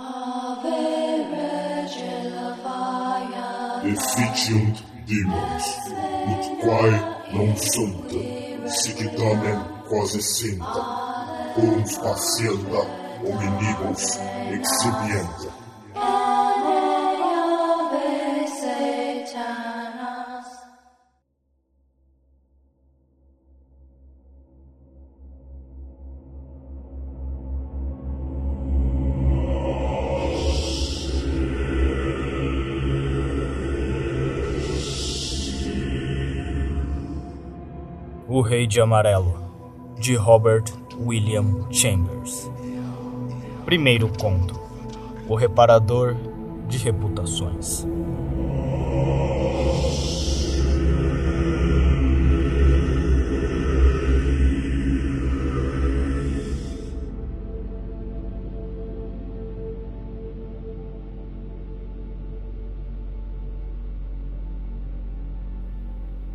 Ave Regina Via Deficiunt dimos, ut quae non sunt, sic tamen quasi sinta, urum spatienta hominibus exhibienta. Rei de Amarelo, de Robert William Chambers. Primeiro conto: O Reparador de Reputações.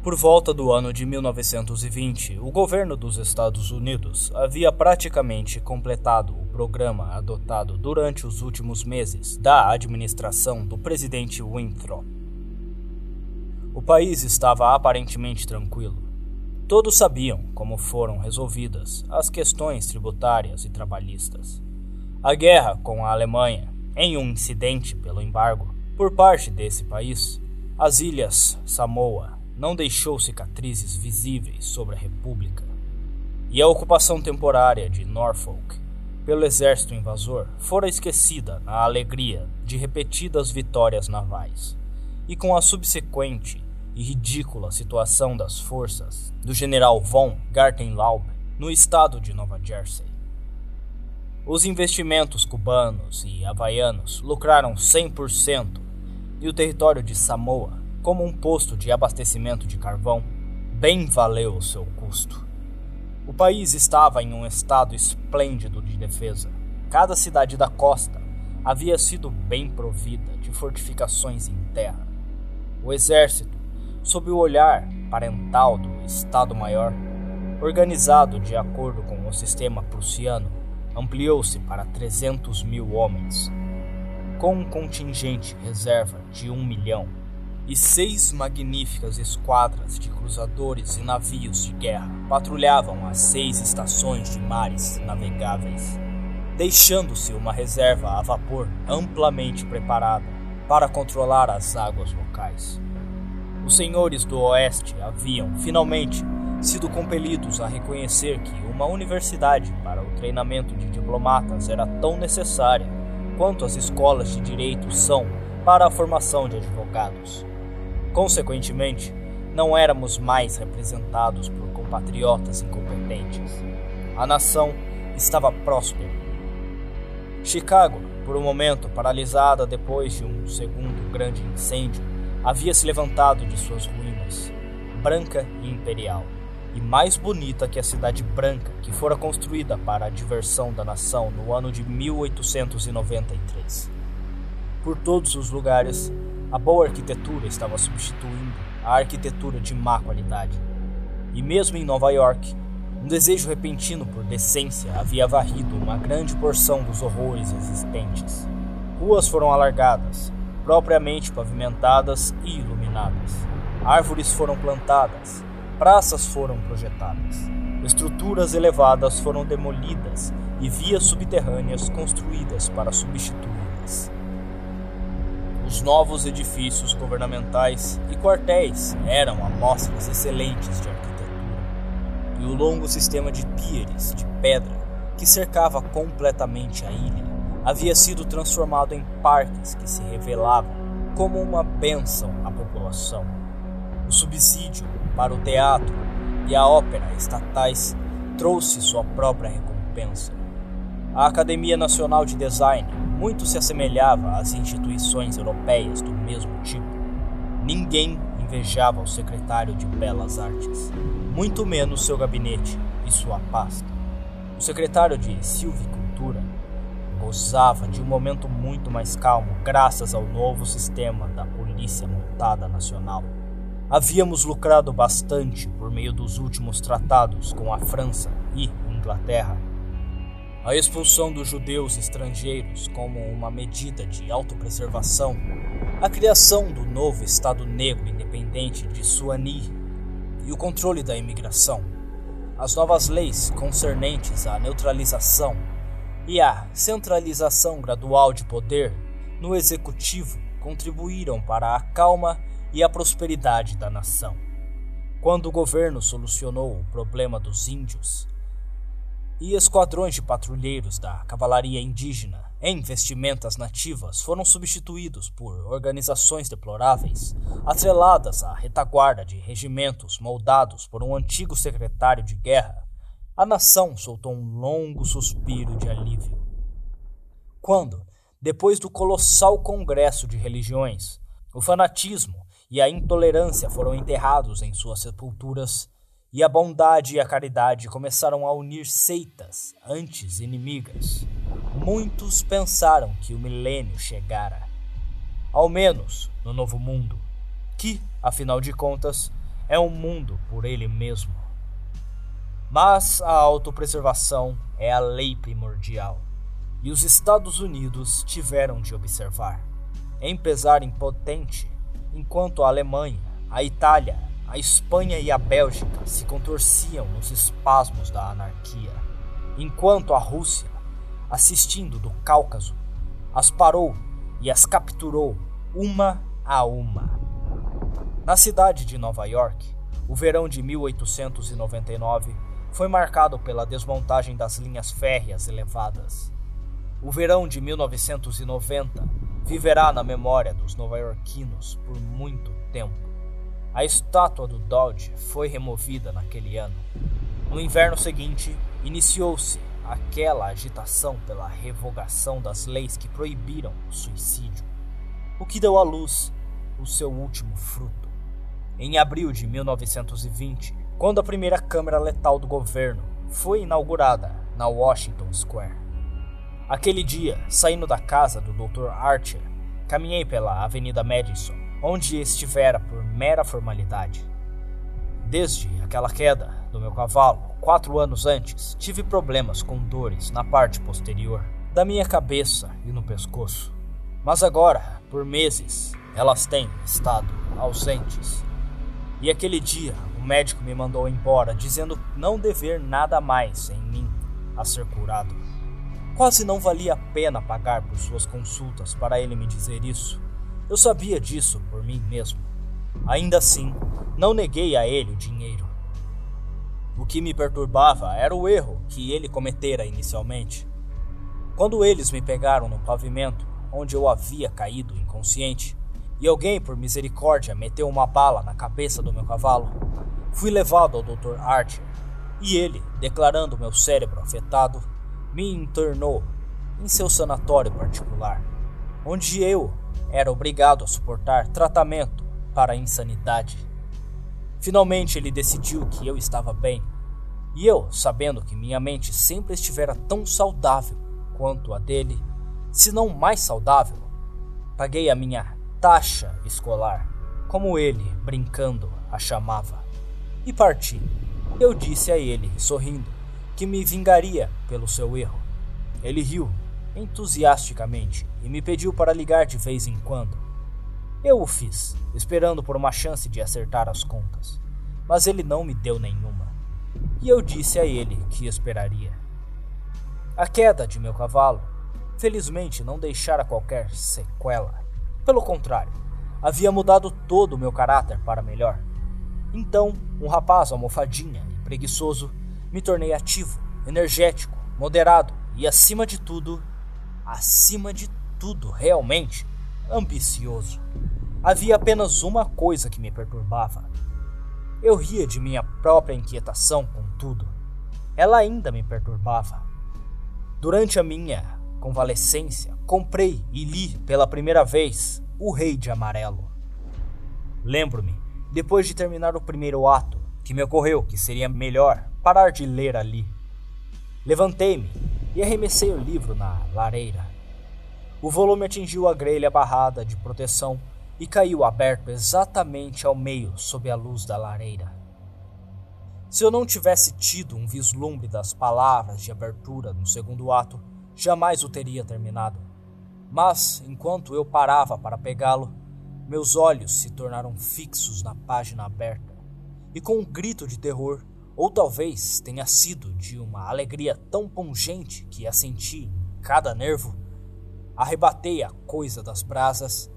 Por volta do ano de 1920, o governo dos Estados Unidos havia praticamente completado o programa adotado durante os últimos meses da administração do presidente Winthrop. O país estava aparentemente tranquilo. Todos sabiam como foram resolvidas as questões tributárias e trabalhistas. A guerra com a Alemanha, em um incidente pelo embargo por parte desse país, as ilhas Samoa não deixou cicatrizes visíveis sobre a República, e a ocupação temporária de Norfolk pelo exército invasor fora esquecida na alegria de repetidas vitórias navais, e com a subsequente e ridícula situação das forças do general von Gartenlaub no estado de Nova Jersey. Os investimentos cubanos e havaianos lucraram 100% e o território de Samoa como um posto de abastecimento de carvão, bem valeu o seu custo. O país estava em um estado esplêndido de defesa. Cada cidade da costa havia sido bem provida de fortificações em terra. O exército, sob o olhar parental do Estado-Maior, organizado de acordo com o sistema prussiano, ampliou-se para 300 mil homens, com um contingente reserva de um milhão e seis magníficas esquadras de cruzadores e navios de guerra patrulhavam as seis estações de mares navegáveis, deixando-se uma reserva a vapor amplamente preparada para controlar as águas locais. Os senhores do Oeste haviam, finalmente, sido compelidos a reconhecer que uma universidade para o treinamento de diplomatas era tão necessária quanto as escolas de direito são para a formação de advogados. Consequentemente, não éramos mais representados por compatriotas incompetentes. A nação estava próspera. Chicago, por um momento paralisada depois de um segundo grande incêndio, havia se levantado de suas ruínas, branca e imperial, e mais bonita que a cidade branca que fora construída para a diversão da nação no ano de 1893. Por todos os lugares, a boa arquitetura estava substituindo a arquitetura de má qualidade. E mesmo em Nova York, um desejo repentino por decência havia varrido uma grande porção dos horrores existentes. Ruas foram alargadas, propriamente pavimentadas e iluminadas. Árvores foram plantadas, praças foram projetadas, estruturas elevadas foram demolidas e vias subterrâneas construídas para substituí-las. Os novos edifícios governamentais e quartéis eram amostras excelentes de arquitetura, e o longo sistema de pieres de pedra que cercava completamente a ilha havia sido transformado em parques que se revelavam como uma bênção à população. O subsídio para o teatro e a ópera estatais trouxe sua própria recompensa. A Academia Nacional de Design muito se assemelhava às instituições europeias do mesmo tipo. Ninguém invejava o secretário de Belas Artes, muito menos seu gabinete e sua pasta. O secretário de Silvicultura gozava de um momento muito mais calmo graças ao novo sistema da Polícia Montada Nacional. Havíamos lucrado bastante por meio dos últimos tratados com a França e Inglaterra a expulsão dos judeus estrangeiros como uma medida de autopreservação, a criação do novo Estado Negro Independente de Suani e o controle da imigração, as novas leis concernentes à neutralização e à centralização gradual de poder no executivo contribuíram para a calma e a prosperidade da nação. Quando o governo solucionou o problema dos índios, e esquadrões de patrulheiros da cavalaria indígena em vestimentas nativas foram substituídos por organizações deploráveis, atreladas à retaguarda de regimentos moldados por um antigo secretário de guerra, a nação soltou um longo suspiro de alívio. Quando, depois do colossal congresso de religiões, o fanatismo e a intolerância foram enterrados em suas sepulturas, e a bondade e a caridade começaram a unir seitas antes inimigas. Muitos pensaram que o milênio chegara, ao menos no novo mundo, que, afinal de contas, é um mundo por ele mesmo. Mas a autopreservação é a lei primordial, e os Estados Unidos tiveram de observar, em pesar impotente, enquanto a Alemanha, a Itália a Espanha e a Bélgica se contorciam nos espasmos da anarquia, enquanto a Rússia, assistindo do Cáucaso, as parou e as capturou uma a uma. Na cidade de Nova York, o verão de 1899 foi marcado pela desmontagem das linhas férreas elevadas. O verão de 1990 viverá na memória dos nova-iorquinos por muito tempo. A estátua do Dodge foi removida naquele ano. No inverno seguinte, iniciou-se aquela agitação pela revogação das leis que proibiram o suicídio, o que deu à luz o seu último fruto. Em abril de 1920, quando a primeira câmara letal do governo foi inaugurada na Washington Square. Aquele dia, saindo da casa do Dr. Archer, caminhei pela Avenida Madison onde estivera por mera formalidade. Desde aquela queda do meu cavalo, quatro anos antes, tive problemas com dores na parte posterior da minha cabeça e no pescoço. Mas agora, por meses, elas têm estado ausentes. E aquele dia, o médico me mandou embora, dizendo não dever nada mais em mim a ser curado. Quase não valia a pena pagar por suas consultas para ele me dizer isso. Eu sabia disso por mim mesmo. Ainda assim, não neguei a ele o dinheiro. O que me perturbava era o erro que ele cometera inicialmente. Quando eles me pegaram no pavimento onde eu havia caído inconsciente, e alguém, por misericórdia, meteu uma bala na cabeça do meu cavalo, fui levado ao Dr. Archer e ele, declarando meu cérebro afetado, me internou em seu sanatório particular, onde eu era obrigado a suportar tratamento para a insanidade. Finalmente ele decidiu que eu estava bem, e eu, sabendo que minha mente sempre estivera tão saudável quanto a dele, se não mais saudável, paguei a minha taxa escolar, como ele, brincando, a chamava, e parti. Eu disse a ele, sorrindo, que me vingaria pelo seu erro. Ele riu entusiasticamente e me pediu para ligar de vez em quando. Eu o fiz, esperando por uma chance de acertar as contas, mas ele não me deu nenhuma. E eu disse a ele que esperaria. A queda de meu cavalo, felizmente, não deixara qualquer sequela. Pelo contrário, havia mudado todo o meu caráter para melhor. Então, um rapaz almofadinha e preguiçoso, me tornei ativo, energético, moderado e, acima de tudo, acima de tudo, realmente ambicioso. Havia apenas uma coisa que me perturbava. Eu ria de minha própria inquietação com tudo. Ela ainda me perturbava. Durante a minha convalescência, comprei e li pela primeira vez O Rei de Amarelo. Lembro-me, depois de terminar o primeiro ato, que me ocorreu que seria melhor parar de ler ali. Levantei-me e arremessei o livro na lareira. O volume atingiu a grelha barrada de proteção e caiu aberto exatamente ao meio sob a luz da lareira. Se eu não tivesse tido um vislumbre das palavras de abertura no segundo ato, jamais o teria terminado. Mas, enquanto eu parava para pegá-lo, meus olhos se tornaram fixos na página aberta, e com um grito de terror, ou talvez tenha sido de uma alegria tão pungente que a senti em cada nervo, arrebatei a coisa das brasas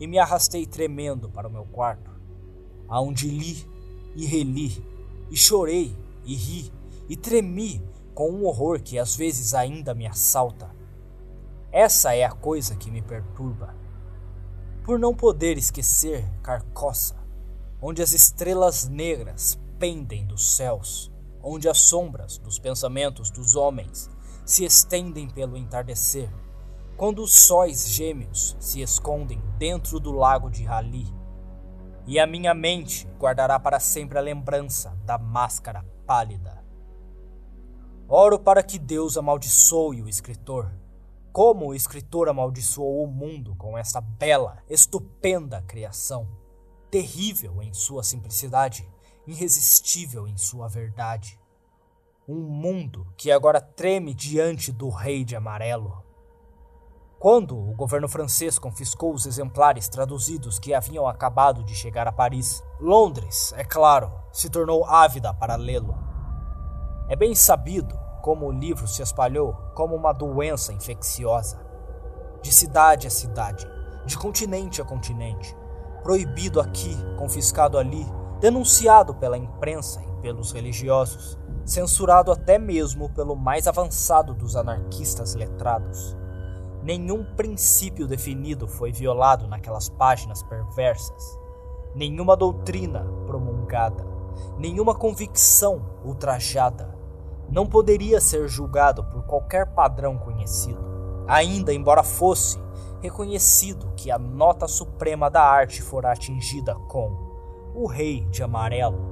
e me arrastei tremendo para o meu quarto, aonde li e reli e chorei, e ri, e tremi com um horror que às vezes ainda me assalta. Essa é a coisa que me perturba. Por não poder esquecer Carcossa, onde as estrelas negras pendem dos céus, onde as sombras dos pensamentos dos homens se estendem pelo entardecer, quando os sóis gêmeos se escondem dentro do lago de Rali, e a minha mente guardará para sempre a lembrança da máscara pálida. Oro para que Deus amaldiçoe o escritor, como o escritor amaldiçoou o mundo com esta bela, estupenda criação, terrível em sua simplicidade, irresistível em sua verdade. Um mundo que agora treme diante do rei de amarelo. Quando o governo francês confiscou os exemplares traduzidos que haviam acabado de chegar a Paris, Londres, é claro, se tornou ávida para lê-lo. É bem sabido como o livro se espalhou como uma doença infecciosa. De cidade a cidade, de continente a continente, proibido aqui, confiscado ali, denunciado pela imprensa e pelos religiosos, censurado até mesmo pelo mais avançado dos anarquistas letrados. Nenhum princípio definido foi violado naquelas páginas perversas. Nenhuma doutrina promulgada, nenhuma convicção ultrajada não poderia ser julgado por qualquer padrão conhecido. Ainda embora fosse reconhecido que a nota suprema da arte fora atingida com o Rei de Amarelo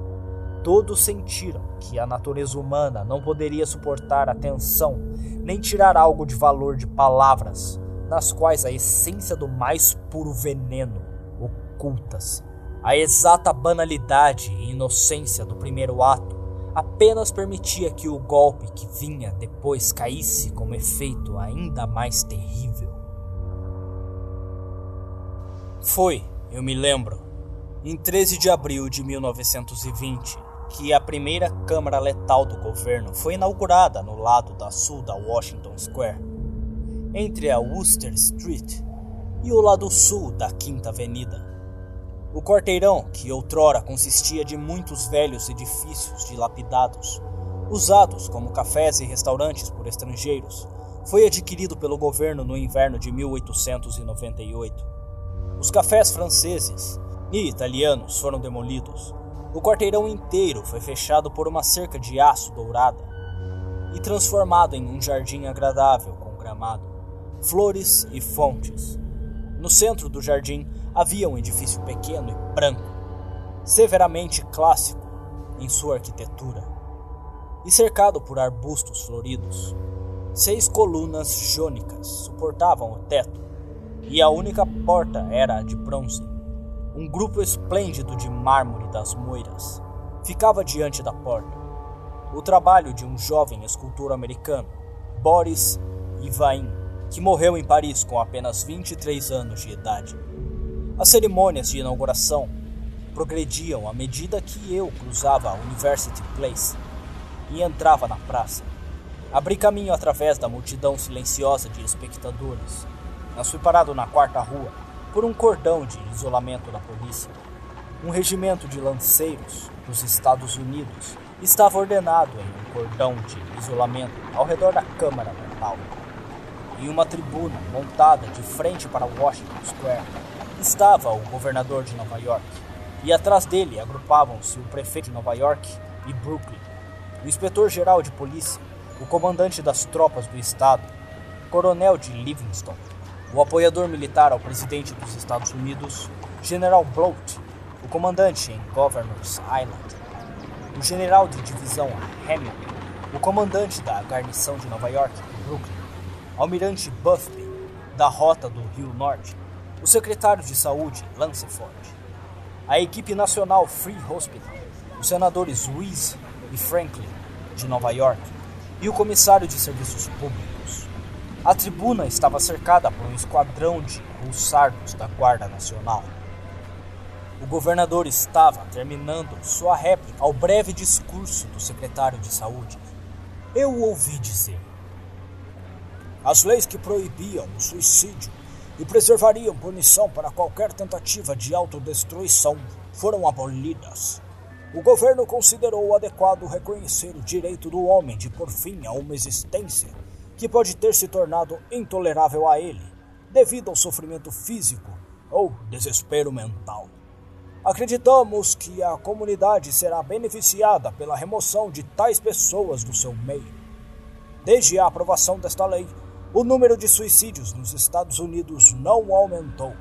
Todos sentiram que a natureza humana não poderia suportar a tensão nem tirar algo de valor de palavras nas quais a essência do mais puro veneno oculta-se. A exata banalidade e inocência do primeiro ato apenas permitia que o golpe que vinha depois caísse como efeito ainda mais terrível. Foi, eu me lembro, em 13 de abril de 1920, que a primeira câmara letal do governo foi inaugurada no lado da sul da Washington Square, entre a Wooster Street e o lado sul da Quinta Avenida. O quarteirão, que outrora consistia de muitos velhos edifícios dilapidados, usados como cafés e restaurantes por estrangeiros, foi adquirido pelo governo no inverno de 1898. Os cafés franceses e italianos foram demolidos o quarteirão inteiro foi fechado por uma cerca de aço dourada e transformado em um jardim agradável com gramado, flores e fontes. No centro do jardim havia um edifício pequeno e branco, severamente clássico em sua arquitetura, e cercado por arbustos floridos. Seis colunas jônicas suportavam o teto, e a única porta era de bronze um grupo esplêndido de mármore das moiras ficava diante da porta. O trabalho de um jovem escultor americano, Boris Ivain, que morreu em Paris com apenas 23 anos de idade. As cerimônias de inauguração progrediam à medida que eu cruzava a University Place e entrava na praça. Abri caminho através da multidão silenciosa de espectadores. Mas fui parado na quarta rua por um cordão de isolamento da polícia. Um regimento de lanceiros dos Estados Unidos estava ordenado em um cordão de isolamento ao redor da Câmara Mental. Em uma tribuna montada de frente para Washington Square estava o governador de Nova York, e atrás dele agrupavam-se o prefeito de Nova York e Brooklyn, o inspetor-geral de polícia, o comandante das tropas do estado, coronel de Livingston, o apoiador militar ao presidente dos Estados Unidos, General Bloat, o comandante em Governor's Island, o general de divisão Hamilton, o comandante da garnição de Nova York Brooklyn, almirante Busby, da rota do Rio Norte, o secretário de saúde Lanceford, a equipe nacional Free Hospital, os senadores Ruiz e Franklin, de Nova York, e o comissário de serviços públicos. A tribuna estava cercada por um esquadrão de russardos da Guarda Nacional. O governador estava terminando sua réplica ao breve discurso do secretário de Saúde. Eu ouvi dizer: As leis que proibiam o suicídio e preservariam punição para qualquer tentativa de autodestruição foram abolidas. O governo considerou adequado reconhecer o direito do homem de pôr fim a uma existência que pode ter se tornado intolerável a ele, devido ao sofrimento físico ou desespero mental. Acreditamos que a comunidade será beneficiada pela remoção de tais pessoas do seu meio. Desde a aprovação desta lei, o número de suicídios nos Estados Unidos não aumentou.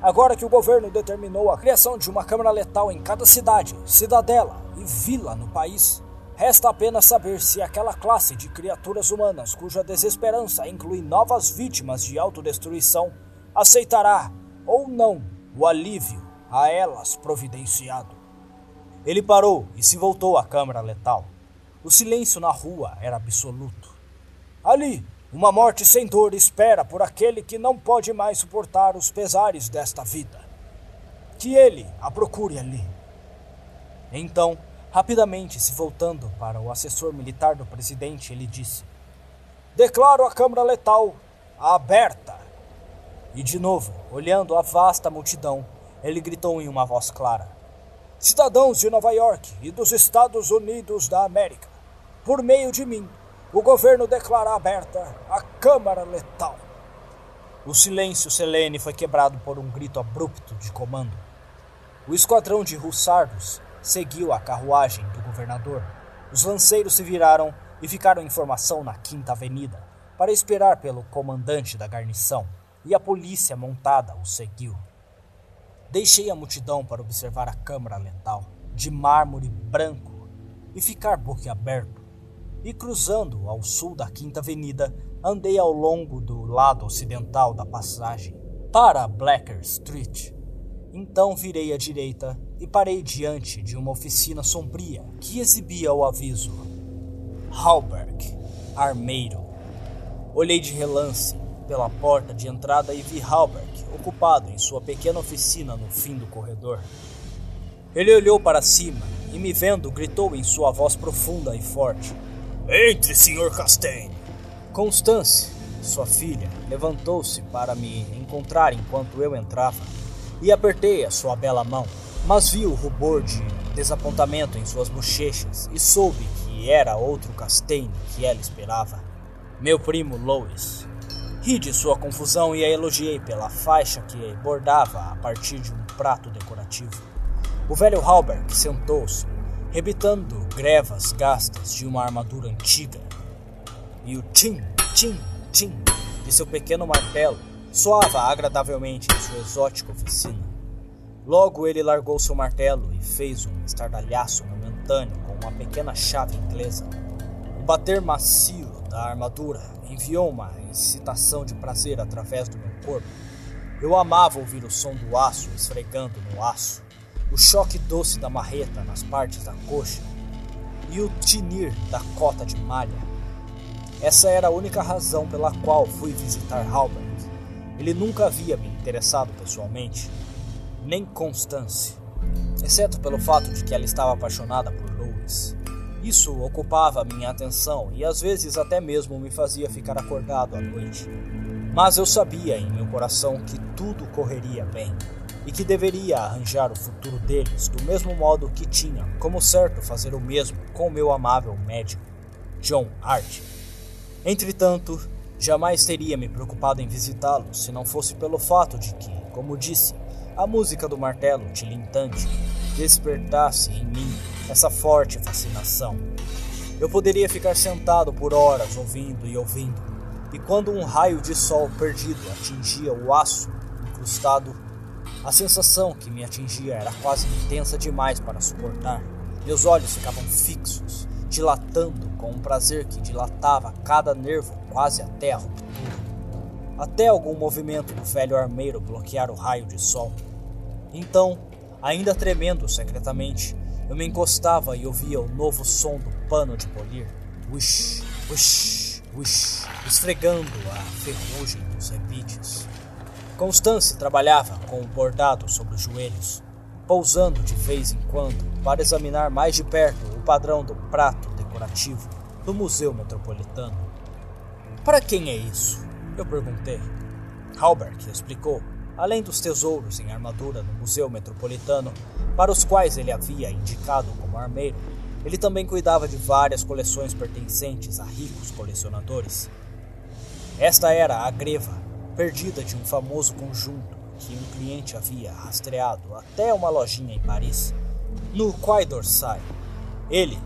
Agora que o governo determinou a criação de uma câmara letal em cada cidade, cidadela e vila no país, resta apenas saber se aquela classe de criaturas humanas cuja desesperança inclui novas vítimas de autodestruição aceitará ou não o alívio a elas providenciado. Ele parou e se voltou à câmara letal. O silêncio na rua era absoluto. Ali, uma morte sem dor espera por aquele que não pode mais suportar os pesares desta vida. Que ele a procure ali. Então, rapidamente se voltando para o assessor militar do presidente, ele disse: Declaro a Câmara Letal aberta. E de novo, olhando a vasta multidão, ele gritou em uma voz clara: Cidadãos de Nova York e dos Estados Unidos da América, por meio de mim, o governo declara aberta a Câmara Letal. O silêncio selene foi quebrado por um grito abrupto de comando. O esquadrão de russardos seguiu a carruagem do governador. Os lanceiros se viraram e ficaram em formação na Quinta Avenida para esperar pelo comandante da guarnição, e a polícia montada o seguiu. Deixei a multidão para observar a câmara letal, de mármore branco, e ficar boquiaberto e cruzando ao sul da Quinta Avenida, andei ao longo do lado ocidental da passagem para Blacker Street. Então virei à direita e parei diante de uma oficina sombria que exibia o aviso Halberg, armeiro. Olhei de relance pela porta de entrada e vi Halberg ocupado em sua pequena oficina no fim do corredor. Ele olhou para cima e, me vendo, gritou em sua voz profunda e forte: entre, Sr. Castaigne. Constance, sua filha, levantou-se para me encontrar enquanto eu entrava e apertei a sua bela mão, mas vi o rubor de desapontamento em suas bochechas e soube que era outro Castaigne que ela esperava. Meu primo Lois. Ri de sua confusão e a elogiei pela faixa que bordava a partir de um prato decorativo. O velho Halbert sentou-se rebitando grevas gastas de uma armadura antiga. E o tim, tim, tim de seu pequeno martelo soava agradavelmente em sua exótica oficina. Logo ele largou seu martelo e fez um estardalhaço momentâneo com uma pequena chave inglesa. O bater macio da armadura enviou uma excitação de prazer através do meu corpo. Eu amava ouvir o som do aço esfregando no aço o choque doce da marreta nas partes da coxa e o tinir da cota de malha. Essa era a única razão pela qual fui visitar Halbert. Ele nunca havia me interessado pessoalmente, nem Constance, exceto pelo fato de que ela estava apaixonada por Louis. Isso ocupava minha atenção e às vezes até mesmo me fazia ficar acordado à noite. Mas eu sabia em meu coração que tudo correria bem e que deveria arranjar o futuro deles do mesmo modo que tinha como certo fazer o mesmo com meu amável médico, John Hart. Entretanto, jamais teria me preocupado em visitá-lo se não fosse pelo fato de que, como disse, a música do martelo tilintante despertasse em mim essa forte fascinação. Eu poderia ficar sentado por horas ouvindo e ouvindo, e quando um raio de sol perdido atingia o aço incrustado a sensação que me atingia era quase intensa demais para suportar. Meus olhos ficavam fixos, dilatando com um prazer que dilatava cada nervo quase até a ruptura. Até algum movimento do velho armeiro bloquear o raio de sol. Então, ainda tremendo secretamente, Eu me encostava e ouvia o novo som do pano de polir. Wish, wish, wish, esfregando a ferrugem dos rebites. Constance trabalhava com o bordado sobre os joelhos, pousando de vez em quando para examinar mais de perto o padrão do prato decorativo do Museu Metropolitano. Para quem é isso? Eu perguntei. Halbert explicou, além dos tesouros em armadura no Museu Metropolitano, para os quais ele havia indicado como armeiro, ele também cuidava de várias coleções pertencentes a ricos colecionadores. Esta era a greva perdida de um famoso conjunto que um cliente havia rastreado até uma lojinha em Paris, no Quai d'Orsay. Ele,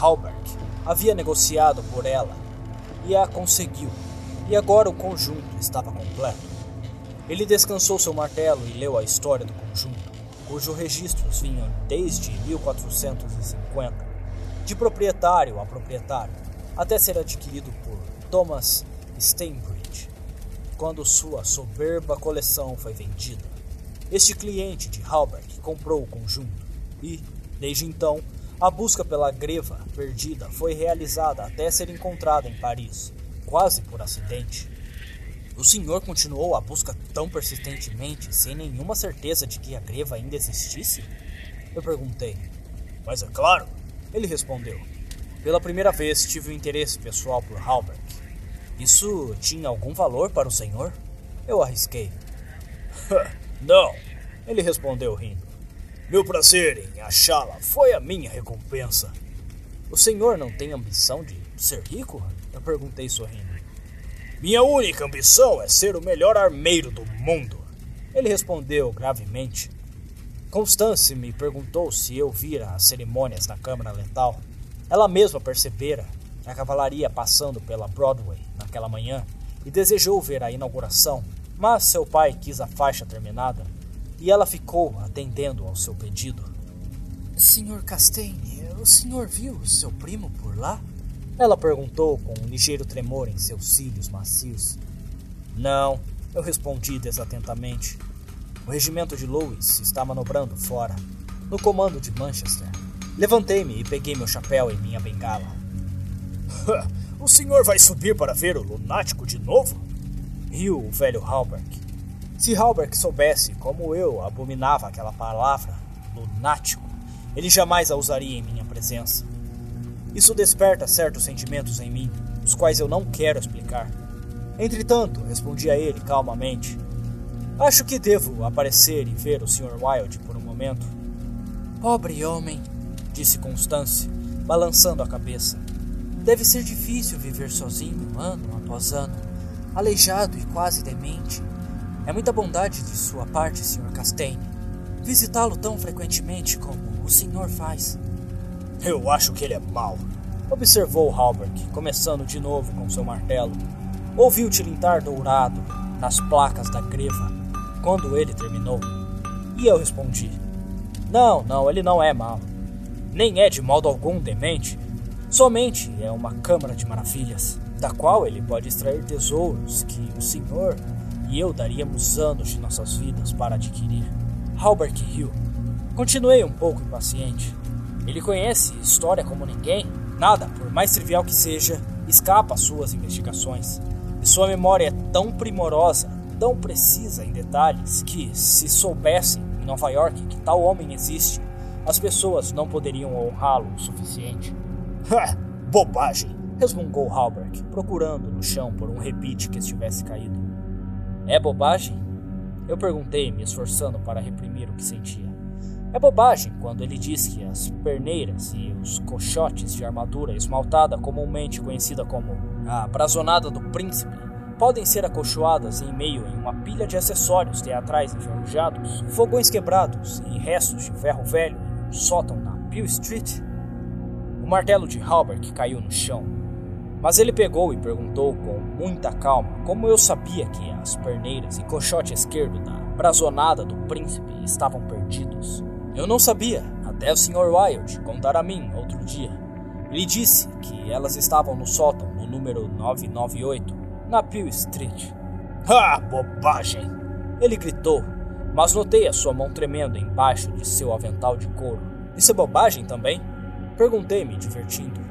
Halberg, havia negociado por ela e a conseguiu, e agora o conjunto estava completo. Ele descansou seu martelo e leu a história do conjunto, cujos registros vinham desde 1450, de proprietário a proprietário, até ser adquirido por Thomas Steinbridge quando sua soberba coleção foi vendida. Este cliente de Halberg comprou o conjunto e, desde então, a busca pela greva perdida foi realizada até ser encontrada em Paris, quase por acidente. O senhor continuou a busca tão persistentemente, sem nenhuma certeza de que a greva ainda existisse? Eu perguntei. Mas é claro, ele respondeu. Pela primeira vez tive um interesse pessoal por Halberg. Isso tinha algum valor para o senhor? Eu arrisquei. Não, ele respondeu rindo. Meu prazer em achá-la foi a minha recompensa. O senhor não tem ambição de ser rico? Eu perguntei sorrindo. Minha única ambição é ser o melhor armeiro do mundo. Ele respondeu gravemente. Constance me perguntou se eu vira as cerimônias na Câmara Letal. Ela mesma percebera a cavalaria passando pela Broadway naquela manhã e desejou ver a inauguração, mas seu pai quis a faixa terminada e ela ficou atendendo ao seu pedido. Senhor Castaigne, o senhor viu seu primo por lá? Ela perguntou com um ligeiro tremor em seus cílios macios. Não, eu respondi desatentamente. O regimento de Lewis está manobrando fora, no comando de Manchester. Levantei-me e peguei meu chapéu e minha bengala. o senhor vai subir para ver o lunático de novo? Riu o velho Halberg. Se Halberg soubesse como eu abominava aquela palavra, lunático, ele jamais a usaria em minha presença. Isso desperta certos sentimentos em mim, os quais eu não quero explicar. Entretanto, respondi a ele calmamente: Acho que devo aparecer e ver o Sr. Wilde por um momento. Pobre homem, disse Constance, balançando a cabeça. Deve ser difícil viver sozinho ano após ano, aleijado e quase demente. É muita bondade de sua parte, Sr. Castaigne, visitá-lo tão frequentemente como o senhor faz. Eu acho que ele é mau, observou Halberg, começando de novo com seu martelo. Ouviu tilintar dourado nas placas da greva quando ele terminou. E eu respondi: Não, não, ele não é mau. Nem é de modo algum demente. Somente é uma câmara de maravilhas, da qual ele pode extrair tesouros que o Senhor e eu daríamos anos de nossas vidas para adquirir. Halbert Hill. Continuei um pouco impaciente. Ele conhece história como ninguém. Nada, por mais trivial que seja, escapa às suas investigações. E sua memória é tão primorosa, tão precisa em detalhes, que, se soubessem em Nova York que tal homem existe, as pessoas não poderiam honrá-lo o suficiente. Ha! Bobagem! resmungou Halberg, procurando no chão por um rebite que estivesse caído. É bobagem? Eu perguntei, me esforçando para reprimir o que sentia. É bobagem quando ele diz que as perneiras e os cochotes de armadura esmaltada, comumente conhecida como a brazonada do príncipe, podem ser acolchoadas em meio em uma pilha de acessórios teatrais enferrujados, fogões quebrados e restos de ferro velho sótão na Peel Street. O martelo de Halbert caiu no chão, mas ele pegou e perguntou com muita calma como eu sabia que as perneiras e cochote esquerdo da brazonada do príncipe estavam perdidos. Eu não sabia, até o Sr. Wilde contar a mim outro dia. Ele disse que elas estavam no sótão no número 998, na Peel Street. Ah, bobagem! Ele gritou, mas notei a sua mão tremendo embaixo de seu avental de couro. Isso é bobagem também? Perguntei-me, divertindo.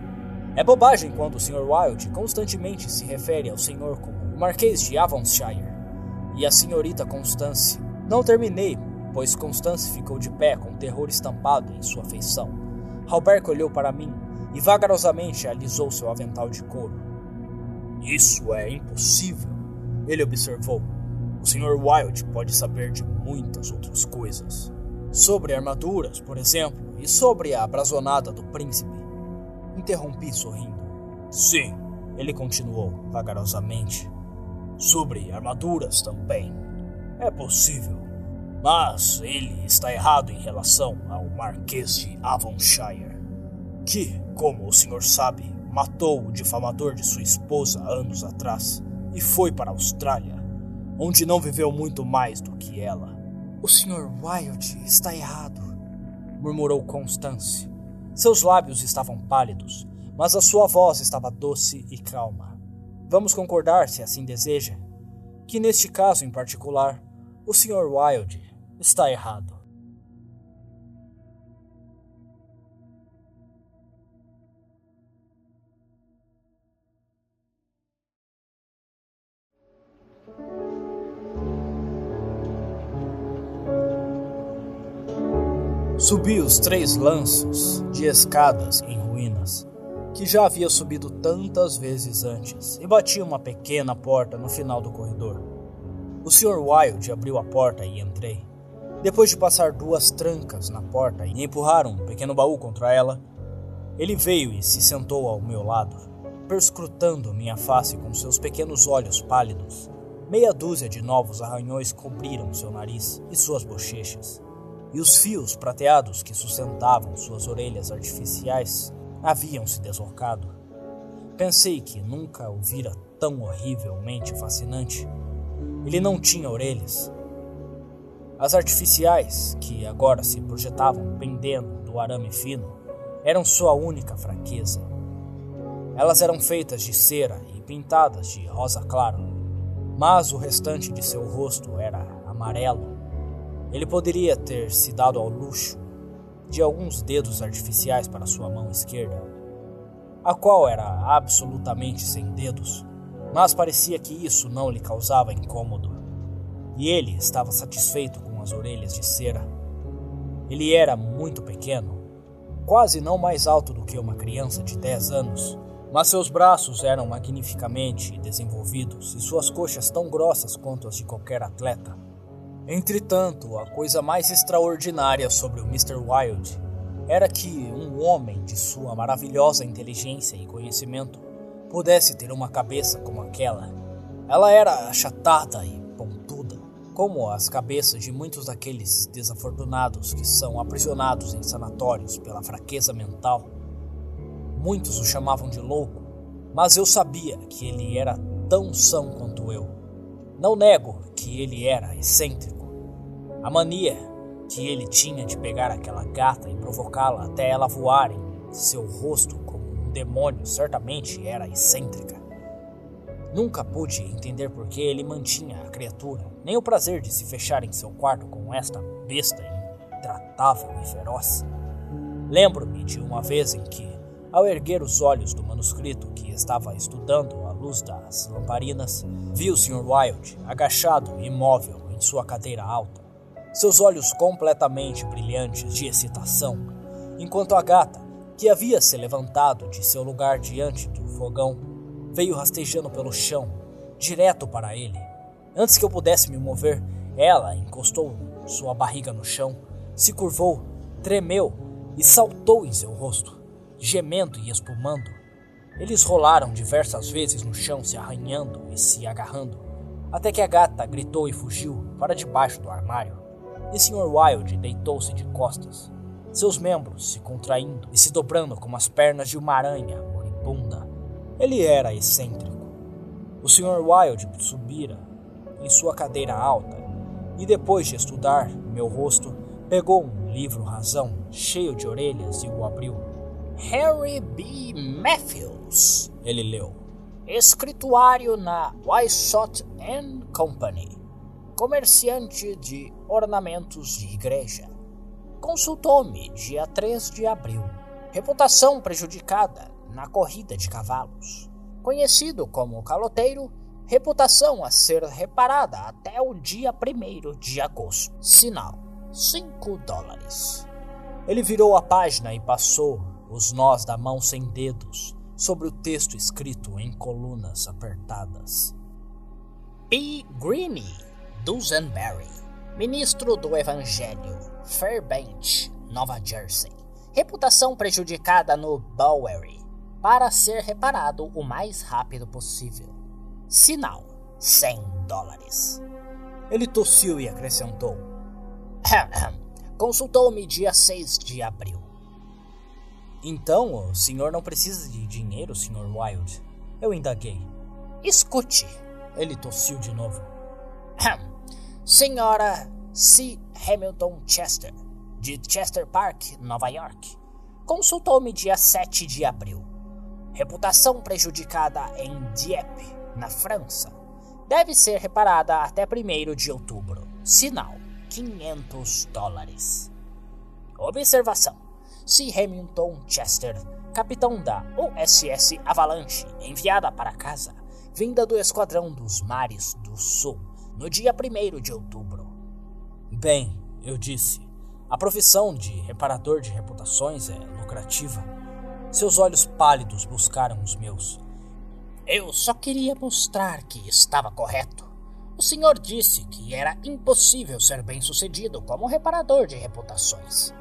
É bobagem quando o Sr. Wilde constantemente se refere ao senhor como o Marquês de Avonshire e a senhorita Constance. Não terminei, pois Constance ficou de pé com terror estampado em sua feição. Halberg olhou para mim e vagarosamente alisou seu avental de couro. Isso é impossível, ele observou. O Sr. Wilde pode saber de muitas outras coisas. Sobre armaduras, por exemplo, e sobre a brazonada do príncipe. Interrompi sorrindo. Sim, ele continuou vagarosamente. Sobre armaduras também. É possível. Mas ele está errado em relação ao Marquês de Avonshire, que, como o senhor sabe, matou o difamador de sua esposa anos atrás e foi para a Austrália, onde não viveu muito mais do que ela. O Sr. Wilde está errado, murmurou Constance. Seus lábios estavam pálidos, mas a sua voz estava doce e calma. Vamos concordar, se assim deseja, que neste caso em particular, o Sr. Wilde está errado. Subi os três lanços de escadas em ruínas, que já havia subido tantas vezes antes, e bati uma pequena porta no final do corredor. O Sr. Wilde abriu a porta e entrei. Depois de passar duas trancas na porta e empurrar um pequeno baú contra ela, ele veio e se sentou ao meu lado, perscrutando minha face com seus pequenos olhos pálidos. Meia dúzia de novos arranhões cobriram seu nariz e suas bochechas e os fios prateados que sustentavam suas orelhas artificiais haviam se deslocado. Pensei que nunca o vira tão horrivelmente fascinante. Ele não tinha orelhas. As artificiais, que agora se projetavam pendendo do arame fino, eram sua única fraqueza. Elas eram feitas de cera e pintadas de rosa claro, mas o restante de seu rosto era amarelo ele poderia ter se dado ao luxo de alguns dedos artificiais para sua mão esquerda, a qual era absolutamente sem dedos, mas parecia que isso não lhe causava incômodo. E ele estava satisfeito com as orelhas de cera. Ele era muito pequeno, quase não mais alto do que uma criança de 10 anos, mas seus braços eram magnificamente desenvolvidos e suas coxas tão grossas quanto as de qualquer atleta. Entretanto, a coisa mais extraordinária sobre o Mr. Wilde era que um homem de sua maravilhosa inteligência e conhecimento pudesse ter uma cabeça como aquela. Ela era achatada e pontuda, como as cabeças de muitos daqueles desafortunados que são aprisionados em sanatórios pela fraqueza mental. Muitos o chamavam de louco, mas eu sabia que ele era tão são quanto eu. Não nego que ele era excêntrico a mania que ele tinha de pegar aquela gata e provocá-la até ela voar em seu rosto como um demônio certamente era excêntrica. Nunca pude entender por que ele mantinha a criatura, nem o prazer de se fechar em seu quarto com esta besta intratável e feroz. Lembro-me de uma vez em que, ao erguer os olhos do manuscrito que estava estudando luz das lamparinas, vi o Sr. Wilde agachado imóvel em sua cadeira alta seus olhos completamente brilhantes de excitação, enquanto a gata, que havia se levantado de seu lugar diante do fogão, veio rastejando pelo chão, direto para ele. Antes que eu pudesse me mover, ela encostou sua barriga no chão, se curvou, tremeu e saltou em seu rosto, gemendo e espumando. Eles rolaram diversas vezes no chão, se arranhando e se agarrando, até que a gata gritou e fugiu para debaixo do armário e Sr. Wilde deitou-se de costas, seus membros se contraindo e se dobrando como as pernas de uma aranha moribunda. Ele era excêntrico. O Sr. Wilde subira em sua cadeira alta e, depois de estudar meu rosto, pegou um livro razão cheio de orelhas e o abriu. Harry B. Matthews, ele leu. Escrituário na Wysot and Company comerciante de ornamentos de igreja. Consultou-me dia 3 de abril. Reputação prejudicada na corrida de cavalos. Conhecido como caloteiro, reputação a ser reparada até o dia 1 de agosto. Sinal: 5 dólares. Ele virou a página e passou os nós da mão sem dedos sobre o texto escrito em colunas apertadas. P. Greene, Dusenberry, ministro do Evangelho, Fairbanks, Nova Jersey. Reputação prejudicada no Bowery, para ser reparado o mais rápido possível. Sinal: 100 dólares. Ele tossiu e acrescentou: Consultou-me dia 6 de abril. Então, o senhor não precisa de dinheiro, Sr. Wilde? Eu indaguei. Escute. Ele tossiu de novo. Senhora C. Hamilton Chester, de Chester Park, Nova York, consultou-me dia 7 de abril. Reputação prejudicada em Dieppe, na França. Deve ser reparada até 1 de outubro. Sinal: 500 dólares. Observação: C. Hamilton Chester, capitão da USS Avalanche, enviada para casa, vinda do Esquadrão dos Mares do Sul, no dia 1 de outubro. Bem, eu disse, a profissão de reparador de reputações é lucrativa. Seus olhos pálidos buscaram os meus. Eu só queria mostrar que estava correto. O senhor disse que era impossível ser bem-sucedido como reparador de reputações.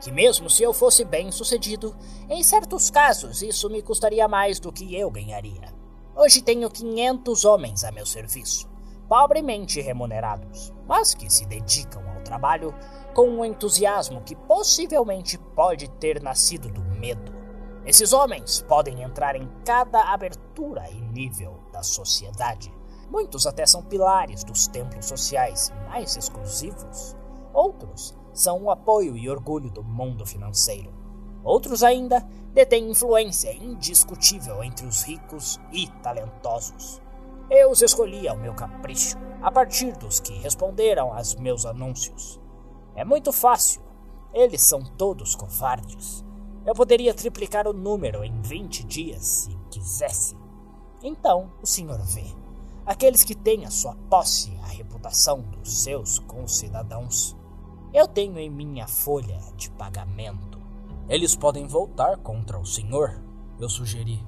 Que mesmo se eu fosse bem-sucedido, em certos casos isso me custaria mais do que eu ganharia. Hoje tenho 500 homens a meu serviço, pobremente remunerados, mas que se dedicam ao trabalho com um entusiasmo que possivelmente pode ter nascido do medo. Esses homens podem entrar em cada abertura e nível da sociedade. Muitos até são pilares dos templos sociais mais exclusivos. Outros são o apoio e orgulho do mundo financeiro. Outros ainda detêm influência indiscutível entre os ricos e talentosos. Eu os escolhi ao meu capricho, a partir dos que responderam aos meus anúncios. É muito fácil, eles são todos covardes. Eu poderia triplicar o número em 20 dias se quisesse. Então, o senhor vê. Aqueles que têm a sua posse a reputação dos seus concidadãos. Eu tenho em minha folha de pagamento. Eles podem voltar contra o senhor, eu sugeri.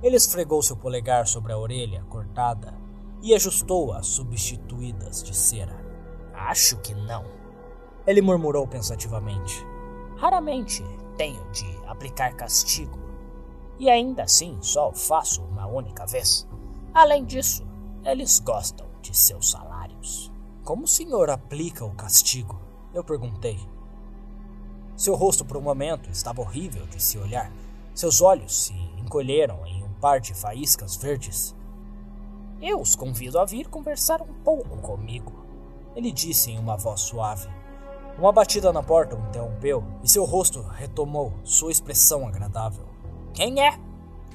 Ele esfregou seu polegar sobre a orelha cortada e ajustou as substituídas de cera. Acho que não. Ele murmurou pensativamente. Raramente tenho de aplicar castigo. E ainda assim só o faço uma única vez. Além disso, eles gostam de seus salários. Como o senhor aplica o castigo? Eu perguntei. Seu rosto por um momento estava horrível de se olhar. Seus olhos se encolheram em um par de faíscas verdes. Eu os convido a vir conversar um pouco comigo, ele disse em uma voz suave. Uma batida na porta o interrompeu e seu rosto retomou sua expressão agradável. Quem é?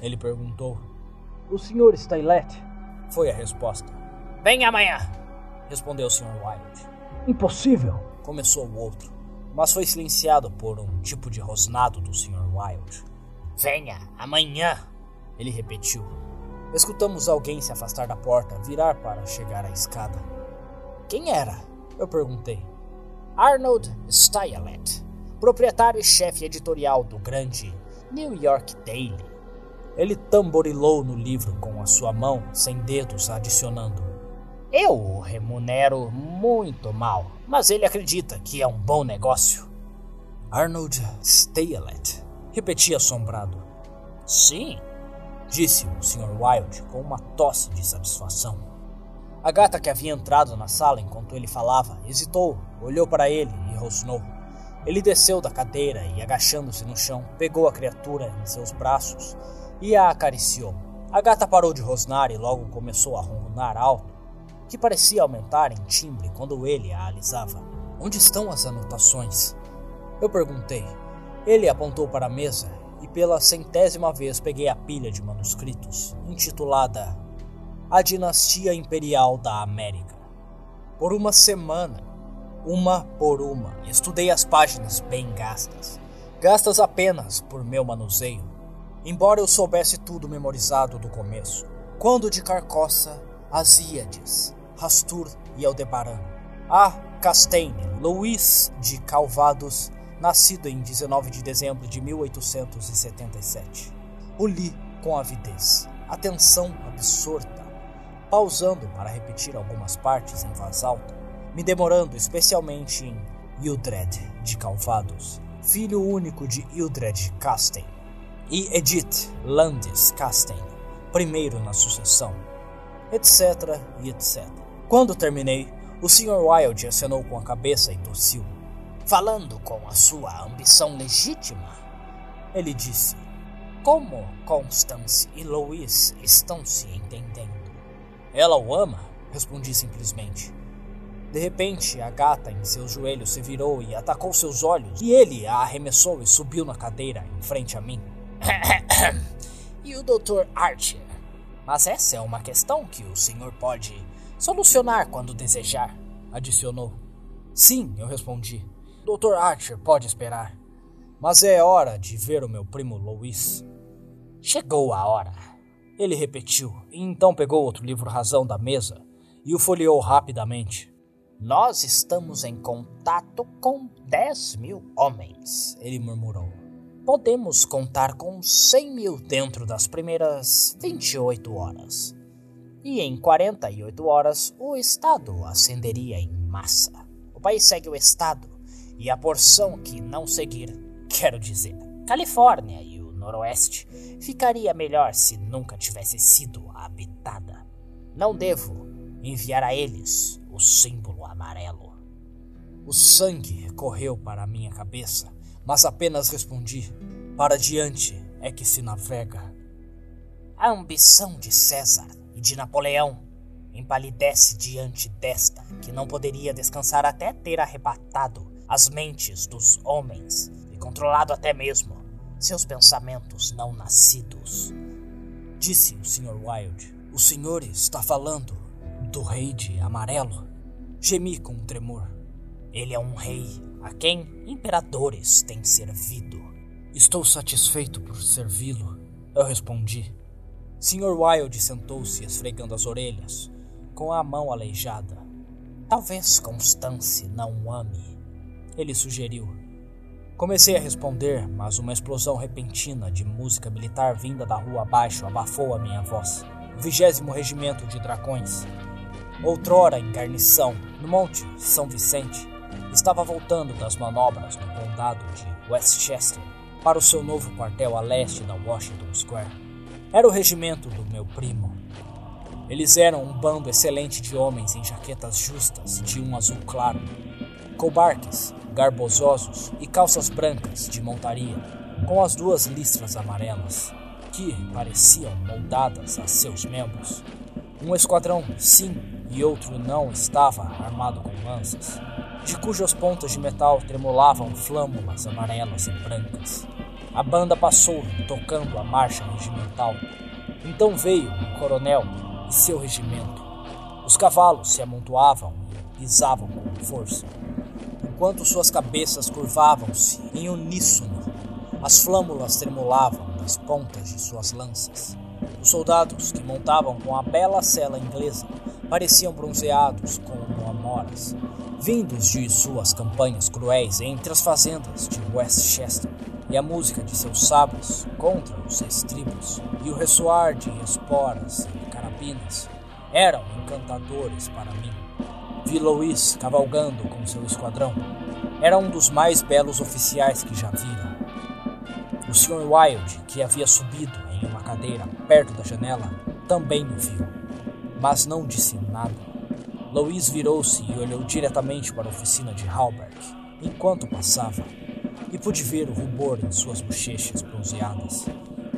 Ele perguntou. O Sr. Stylet. Foi a resposta. Vem amanhã, respondeu o Sr. Wilde. Impossível, começou o outro, mas foi silenciado por um tipo de rosnado do Sr. Wilde. Venha amanhã, ele repetiu. Escutamos alguém se afastar da porta, virar para chegar à escada. Quem era? Eu perguntei. Arnold Stylet, proprietário e chefe editorial do grande New York Daily. Ele tamborilou no livro com a sua mão, sem dedos, adicionando: Eu o remunero muito mal, mas ele acredita que é um bom negócio. Arnold Stylet, repetia assombrado. Sim, disse o Sr. Wilde com uma tosse de satisfação. A gata que havia entrado na sala enquanto ele falava hesitou, olhou para ele e rosnou. Ele desceu da cadeira e, agachando-se no chão, pegou a criatura em seus braços e a acariciou. A gata parou de rosnar e logo começou a ronronar alto, que parecia aumentar em timbre quando ele a alisava. Onde estão as anotações? Eu perguntei. Ele apontou para a mesa e pela centésima vez peguei a pilha de manuscritos, intitulada a dinastia imperial da América. Por uma semana, uma por uma. Estudei as páginas bem gastas, gastas apenas por meu manuseio, embora eu soubesse tudo memorizado do começo. Quando de Carcoça, Asíades, Rastur e Aldebaran. A. Castaigne, Luís de Calvados, nascido em 19 de dezembro de 1877. O li com avidez, atenção absorta, pausando para repetir algumas partes em voz alta, me demorando especialmente em Hildred de Calvados, filho único de Hildred Castaigne, e Edith Landis Castaigne, primeiro na sucessão, etc e etc. Quando terminei, o Sr. Wilde acenou com a cabeça e tossiu. Falando com a sua ambição legítima, ele disse: Como Constance e Louis estão se entendendo? Ela o ama? Respondi simplesmente. De repente, a gata em seus joelhos se virou e atacou seus olhos, e ele a arremessou e subiu na cadeira em frente a mim. e o Dr. Archer? Mas essa é uma questão que o senhor pode solucionar quando desejar, adicionou. Sim, eu respondi. Dr. Archer pode esperar. Mas é hora de ver o meu primo Louis. Chegou a hora. Ele repetiu, e então pegou outro livro razão da mesa e o folheou rapidamente. Nós estamos em contato com 10 mil homens, ele murmurou. Podemos contar com 100 mil dentro das primeiras 28 horas. E em 48 horas o Estado ascenderia em massa. O país segue o Estado, e a porção que não seguir, quero dizer, Califórnia e o Noroeste, ficaria melhor se nunca tivesse sido habitada. Não devo enviar a eles o símbolo amarelo. O sangue correu para minha cabeça, mas apenas respondi: Para diante é que se navega. A ambição de César e de Napoleão empalidece diante desta, que não poderia descansar até ter arrebatado as mentes dos homens e controlado até mesmo seus pensamentos não nascidos. Disse o Sr. Wilde: O senhor está falando do rei de amarelo? Gemi com um tremor. Ele é um rei a quem imperadores têm servido. Estou satisfeito por servi-lo, eu respondi. Sr. Wilde sentou-se esfregando as orelhas, com a mão aleijada. Talvez Constance não o ame, ele sugeriu. Comecei a responder, mas uma explosão repentina de música militar vinda da rua abaixo abafou a minha voz. O vigésimo regimento de dracões, outrora em garnição no Monte São Vicente, estava voltando das manobras no condado de Westchester para o seu novo quartel a leste da Washington Square. Era o regimento do meu primo. Eles eram um bando excelente de homens em jaquetas justas de um azul claro, cobarques, garbososos e calças brancas de montaria, com as duas listras amarelas, que pareciam moldadas a seus membros. Um esquadrão, sim, e outro não estava armado com lanças, de cujas pontas de metal tremulavam flâmulas amarelas e brancas. A banda passou tocando a marcha regimental. Então veio o coronel e seu regimento. Os cavalos se amontoavam e pisavam com força, enquanto suas cabeças curvavam-se em uníssono. As flâmulas tremulavam nas pontas de suas lanças. Os soldados que montavam com a bela sela inglesa pareciam bronzeados como amoras, vindos de suas campanhas cruéis entre as fazendas de Westchester, e a música de seus sabres contra os estribos, e o ressoar de esporas e carabinas eram encantadores para mim. Vi Louis cavalgando com seu esquadrão. Era um dos mais belos oficiais que já vira. O Sr. Wilde, que havia subido em uma cadeira perto da janela, também me viu, mas não disse nada. Louis virou-se e olhou diretamente para a oficina de Halberg enquanto passava, e pude ver o rubor em suas bochechas bronzeadas.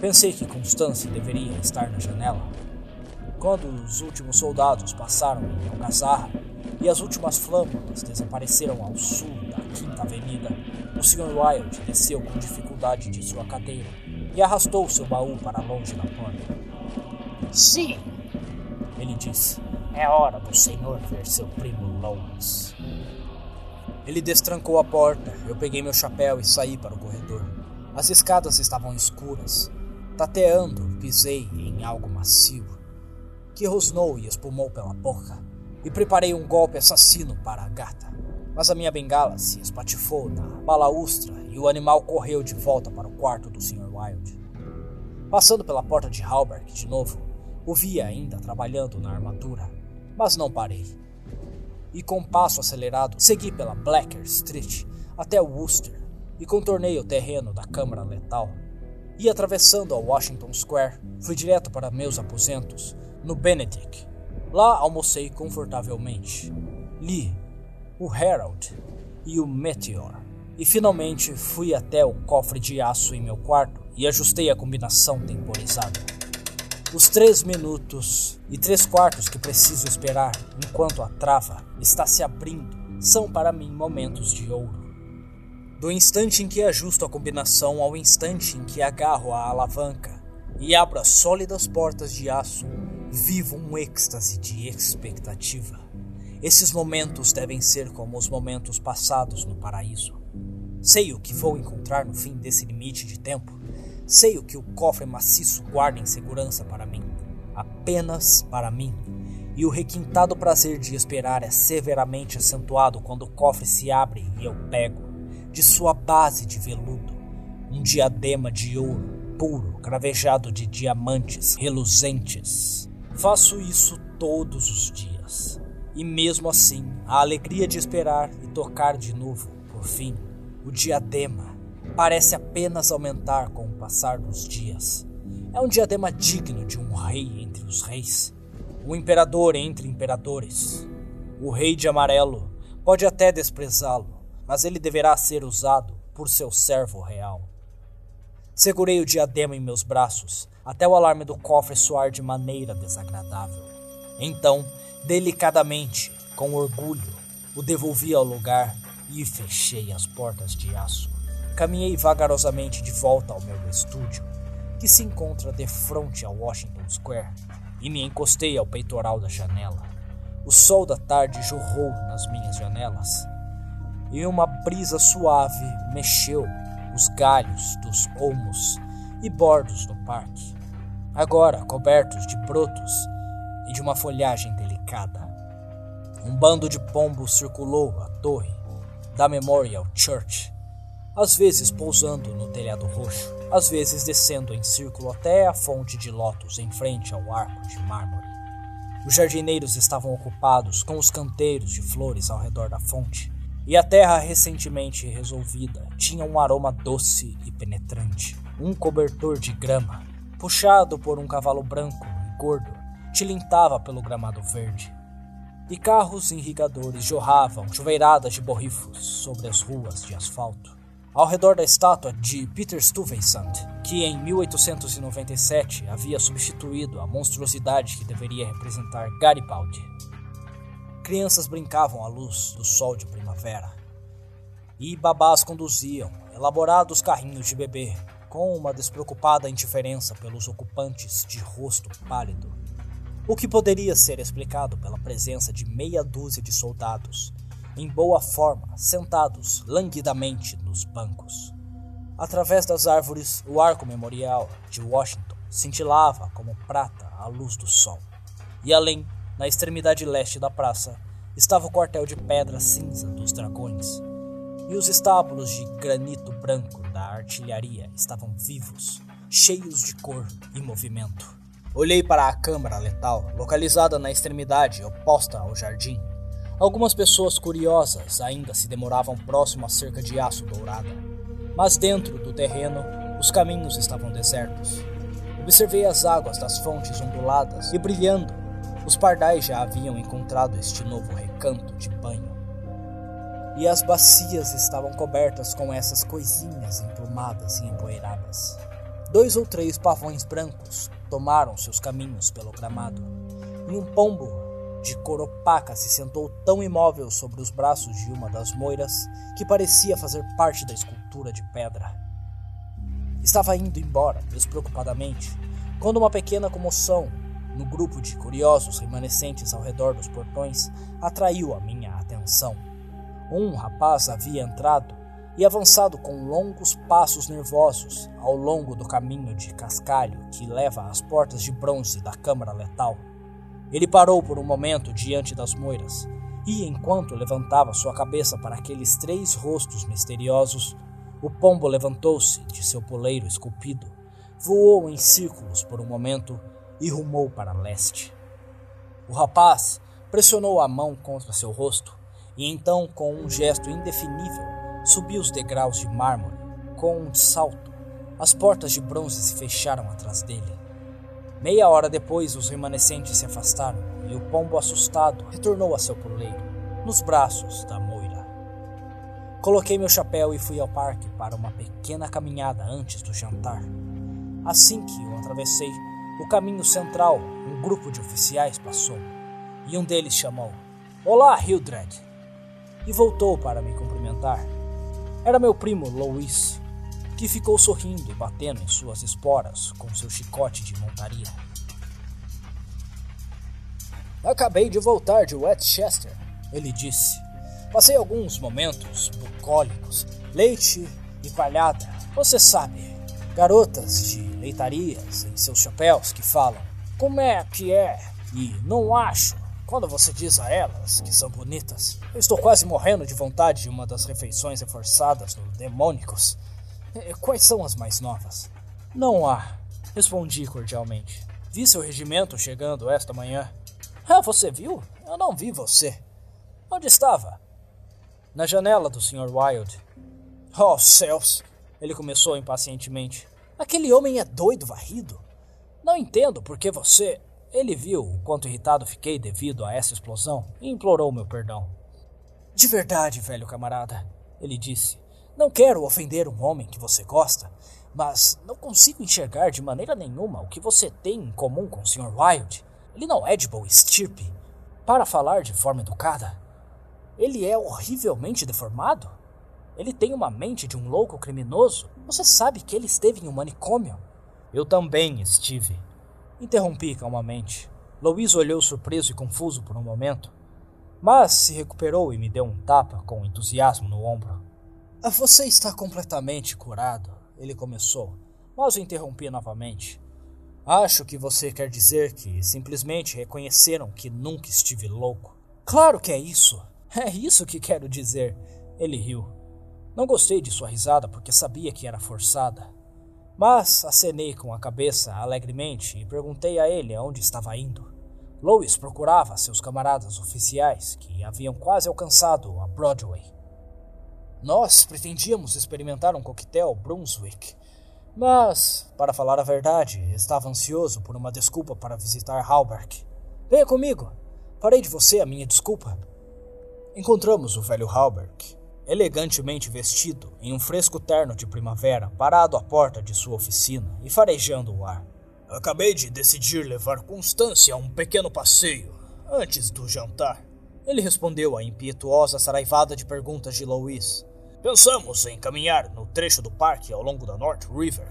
Pensei que Constance deveria estar na janela. Quando os últimos soldados passaram em algazarra e as últimas flâmulas desapareceram ao sul da Quinta Avenida, o Sr. Wilde desceu com dificuldade de sua cadeira e arrastou seu baú para longe da porta. Sim, ele disse. É hora do senhor ver seu primo Louis. Ele destrancou a porta, eu peguei meu chapéu e saí para o corredor. As escadas estavam escuras. Tateando, pisei em algo macio, que rosnou e espumou pela boca, e preparei um golpe assassino para a gata. Mas a minha bengala se espatifou na balaustra e o animal correu de volta para o quarto do Sr. Wilde. Passando pela porta de Halberg de novo, o vi ainda trabalhando na armadura, mas não parei. E com passo acelerado, segui pela Blacker Street até Worcester e contornei o terreno da Câmara Letal. E atravessando a Washington Square, fui direto para meus aposentos, no Benedict. Lá almocei confortavelmente. Li o Herald e o Meteor. E finalmente fui até o cofre de aço em meu quarto e ajustei a combinação temporizada. Os três minutos e três quartos que preciso esperar enquanto a trava está se abrindo são para mim momentos de ouro. Do instante em que ajusto a combinação ao instante em que agarro a alavanca e abro as sólidas portas de aço, vivo um êxtase de expectativa. Esses momentos devem ser como os momentos passados no paraíso. Sei o que vou encontrar no fim desse limite de tempo. Sei o que o cofre maciço guarda em segurança para mim. Apenas para mim. E o requintado prazer de esperar é severamente acentuado quando o cofre se abre e eu pego, de sua base de veludo, um diadema de ouro puro, cravejado de diamantes reluzentes. Faço isso todos os dias. E mesmo assim, a alegria de esperar e tocar de novo, por fim, o diadema parece apenas aumentar com o passar dos dias. É um diadema digno de um rei entre os reis, um imperador entre imperadores. O rei de amarelo pode até desprezá-lo, mas ele deverá ser usado por seu servo real. Segurei o diadema em meus braços até o alarme do cofre soar de maneira desagradável. Então, Delicadamente, com orgulho, o devolvi ao lugar e fechei as portas de aço. Caminhei vagarosamente de volta ao meu estúdio, que se encontra de frente ao Washington Square, e me encostei ao peitoral da janela. O sol da tarde jorrou nas minhas janelas, e uma brisa suave mexeu os galhos dos olmos e bordos do parque, agora cobertos de brotos e de uma folhagem delicada. Um bando de pombos circulou a torre da Memorial Church, às vezes pousando no telhado roxo, às vezes descendo em círculo até a fonte de lótus em frente ao arco de mármore. Os jardineiros estavam ocupados com os canteiros de flores ao redor da fonte, e a terra recentemente resolvida tinha um aroma doce e penetrante. Um cobertor de grama, puxado por um cavalo branco e gordo, tilintava pelo gramado verde. E carros irrigadores jorravam chuveiradas de borrifos sobre as ruas de asfalto. Ao redor da estátua de Peter Stuyvesant, que em 1897 havia substituído a monstruosidade que deveria representar Garibaldi. Crianças brincavam à luz do sol de primavera. E babás conduziam elaborados carrinhos de bebê, com uma despreocupada indiferença pelos ocupantes de rosto pálido o que poderia ser explicado pela presença de meia dúzia de soldados, em boa forma, sentados languidamente nos bancos. Através das árvores, o arco memorial de Washington cintilava como prata à luz do sol. E além, na extremidade leste da praça, estava o quartel de pedra cinza dos dragões. E os estábulos de granito branco da artilharia estavam vivos, cheios de cor e movimento. Olhei para a câmara letal, localizada na extremidade oposta ao jardim. Algumas pessoas curiosas ainda se demoravam próximo à cerca de aço dourada, mas dentro do terreno os caminhos estavam desertos. Observei as águas das fontes onduladas e brilhando. Os pardais já haviam encontrado este novo recanto de banho. E as bacias estavam cobertas com essas coisinhas emplumadas e empoeiradas. Dois ou três pavões brancos tomaram seus caminhos pelo gramado, e um pombo de cor opaca se sentou tão imóvel sobre os braços de uma das moiras que parecia fazer parte da escultura de pedra. Estava indo embora, despreocupadamente, quando uma pequena comoção no grupo de curiosos remanescentes ao redor dos portões atraiu a minha atenção. Um rapaz havia entrado e avançado com longos passos nervosos ao longo do caminho de cascalho que leva às portas de bronze da Câmara Letal. Ele parou por um momento diante das moiras e, enquanto levantava sua cabeça para aqueles três rostos misteriosos, o pombo levantou-se de seu poleiro esculpido, voou em círculos por um momento e rumou para leste. O rapaz pressionou a mão contra seu rosto e então, com um gesto indefinível, subiu os degraus de mármore. Com um salto, as portas de bronze se fecharam atrás dele. Meia hora depois, os remanescentes se afastaram e o pombo assustado retornou a seu poleiro, nos braços da moira. Coloquei meu chapéu e fui ao parque para uma pequena caminhada antes do jantar. Assim que o atravessei, o caminho central, um grupo de oficiais passou, e um deles chamou: Olá, Hildred! E voltou para me cumprimentar. Era meu primo, Louis, que ficou sorrindo e batendo em suas esporas com seu chicote de montaria. Acabei de voltar de Westchester, ele disse. Passei alguns momentos bucólicos, leite e palhada, você sabe, garotas de leitarias em seus chapéus que falam como é que é e não acho quando você diz a elas que são bonitas. Eu estou quase morrendo de vontade de uma das refeições reforçadas no Demônicos. Quais são as mais novas? Não há, respondi cordialmente. Vi seu regimento chegando esta manhã. Ah, você viu? Eu não vi você. Onde estava? Na janela do Sr. Wilde. Oh, céus! Ele começou impacientemente. Aquele homem é doido varrido. Não entendo por que você. Ele viu o quanto irritado fiquei devido a essa explosão e implorou meu perdão. De verdade, velho camarada, ele disse. Não quero ofender um homem que você gosta, mas não consigo enxergar de maneira nenhuma o que você tem em comum com o Sr. Wilde. Ele não é de boa estirpe. Para falar de forma educada, ele é horrivelmente deformado? Ele tem uma mente de um louco criminoso? Você sabe que ele esteve em um manicômio? Eu também estive. Interrompi calmamente. Louise olhou surpreso e confuso por um momento, mas se recuperou e me deu um tapa com entusiasmo no ombro. Ah, você está completamente curado, ele começou, mas o interrompi novamente. Acho que você quer dizer que simplesmente reconheceram que nunca estive louco. Claro que é isso. É isso que quero dizer. Ele riu. Não gostei de sua risada porque sabia que era forçada. Mas acenei com a cabeça alegremente e perguntei a ele aonde estava indo. Lois procurava seus camaradas oficiais que haviam quase alcançado a Broadway. Nós pretendíamos experimentar um coquetel Brunswick, mas, para falar a verdade, estava ansioso por uma desculpa para visitar Halberg. Venha comigo. Farei de você a minha desculpa. Encontramos o velho Halberg, elegantemente vestido em um fresco terno de primavera, parado à porta de sua oficina e farejando o ar. Acabei de decidir levar Constância a um pequeno passeio antes do jantar. Ele respondeu à impietuosa saraivada de perguntas de Louis. Pensamos em caminhar no trecho do parque ao longo da North River.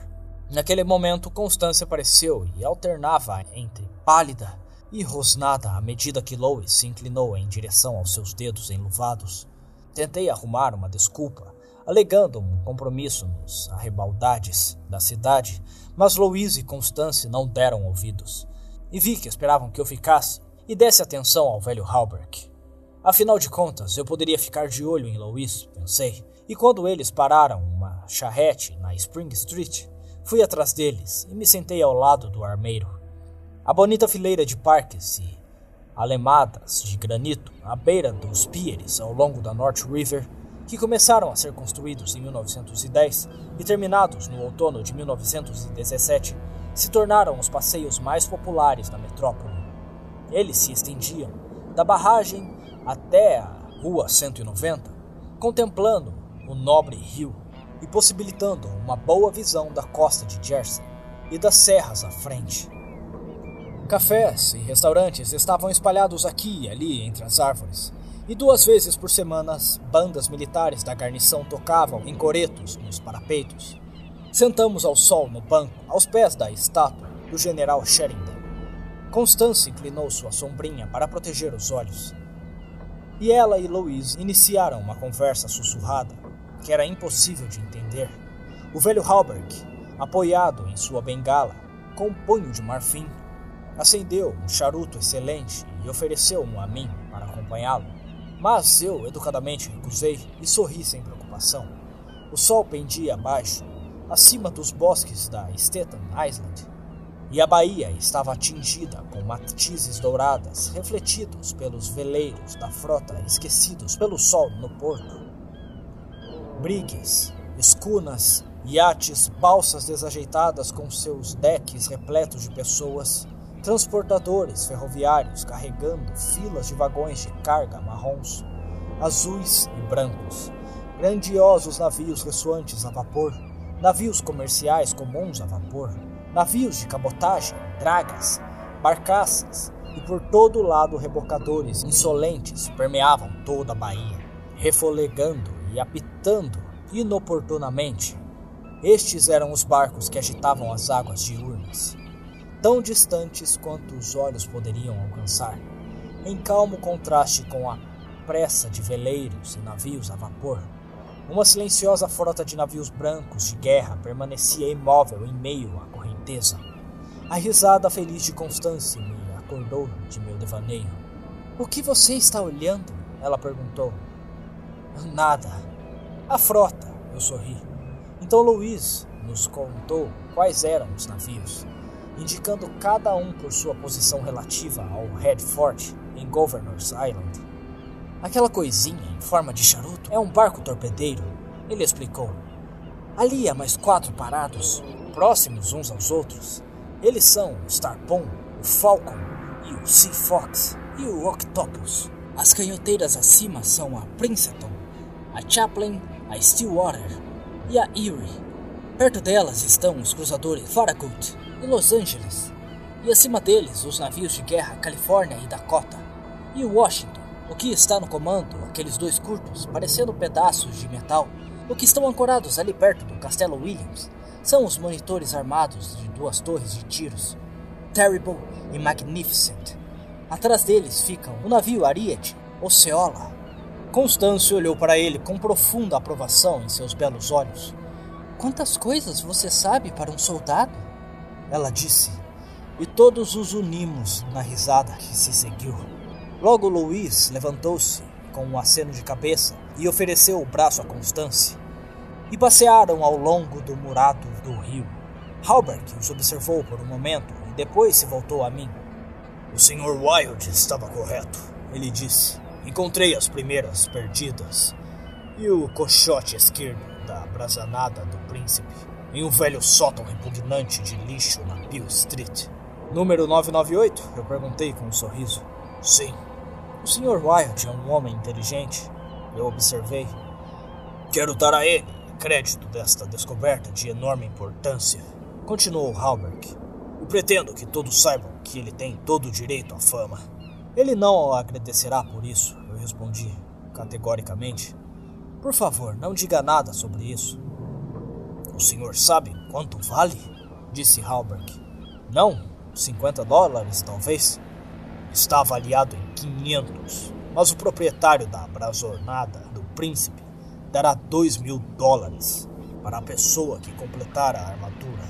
Naquele momento, Constância apareceu e alternava entre pálida e rosnada à medida que Lois se inclinou em direção aos seus dedos enluvados. Tentei arrumar uma desculpa, alegando um compromisso nos arrebaldades da cidade, mas Louise e Constance não deram ouvidos. E vi que esperavam que eu ficasse e desse atenção ao velho Halberg. Afinal de contas, eu poderia ficar de olho em Louise, pensei, e quando eles pararam uma charrete na Spring Street, fui atrás deles e me sentei ao lado do armeiro. A bonita fileira de parques e alemadas de granito à beira dos piers ao longo da North River, que começaram a ser construídos em 1910 e terminados no outono de 1917, se tornaram os passeios mais populares da metrópole. Eles se estendiam da barragem até a Rua 190, contemplando o nobre rio e possibilitando uma boa visão da costa de Jersey e das serras à frente. Cafés e restaurantes estavam espalhados aqui e ali entre as árvores, e duas vezes por semana bandas militares da guarnição tocavam em coretos nos parapeitos. Sentamos ao sol no banco, aos pés da estátua do general Sheridan. Constance inclinou sua sombrinha para proteger os olhos. E ela e Louise iniciaram uma conversa sussurrada que era impossível de entender. O velho Halberg, apoiado em sua bengala, com um punho de marfim, acendeu um charuto excelente e ofereceu um a mim para acompanhá-lo. Mas eu educadamente recusei e sorri sem preocupação. O sol pendia abaixo, acima dos bosques da Staten Island, e a baía estava atingida com matizes douradas refletidos pelos veleiros da frota esquecidos pelo sol no porto. Brigues, escunas, iates, balsas desajeitadas com seus decks repletos de pessoas, transportadores ferroviários carregando filas de vagões de carga marrons, azuis e brancos, grandiosos navios ressoantes a vapor, navios comerciais comuns a vapor, navios de cabotagem, dragas, barcaças e por todo lado rebocadores insolentes permeavam toda a baía, refolegando e apitando inoportunamente. Estes eram os barcos que agitavam as águas diurnas tão distantes quanto os olhos poderiam alcançar, em calmo contraste com a pressa de veleiros e navios a vapor. Uma silenciosa frota de navios brancos de guerra permanecia imóvel em meio à correnteza. A risada feliz de Constância me acordou de meu devaneio. O que você está olhando? Ela perguntou. Nada. A frota, eu sorri. Então Luiz nos contou quais eram os navios indicando cada um por sua posição relativa ao Red Fort em Governor's Island. Aquela coisinha em forma de charuto é um barco torpedeiro, ele explicou. Ali há mais quatro parados, próximos uns aos outros. Eles são o Starpon, o Falcon e o Sea Fox e o Octopus. As canhoteiras acima são a Princeton, a Chaplain, a Stillwater e a Erie. Perto delas estão os cruzadores Farragut e Los Angeles, e acima deles os navios de guerra Califórnia e Dakota, e o Washington, o que está no comando, aqueles dois curtos, parecendo pedaços de metal, o que estão ancorados ali perto do Castelo Williams, são os monitores armados de duas torres de tiros, Terrible e Magnificent. Atrás deles ficam o navio Ariete, Oceola. Constâncio olhou para ele com profunda aprovação em seus belos olhos. Quantas coisas você sabe para um soldado? ela disse, e todos os unimos na risada que se seguiu. Logo Luiz levantou-se com um aceno de cabeça e ofereceu o braço a Constância, e passearam ao longo do murado do rio. Halbert os observou por um momento e depois se voltou a mim. O Sr. Wilde estava correto, ele disse. Encontrei as primeiras perdidas e o cochote esquerdo da brazanada do príncipe em um velho sótão repugnante de lixo na Peel Street. Número 998? Eu perguntei com um sorriso. Sim. O Sr. Wilde é um homem inteligente. Eu observei. Quero dar a ele crédito desta descoberta de enorme importância. Continuou Halberg. E pretendo que todos saibam que ele tem todo o direito à fama. Ele não agradecerá por isso, eu respondi categoricamente. Por favor, não diga nada sobre isso. O senhor sabe quanto vale? Disse Halberg. Não, 50 dólares, talvez. Está avaliado em 500, mas o proprietário da brazornada do príncipe dará 2 mil dólares para a pessoa que completar a armadura.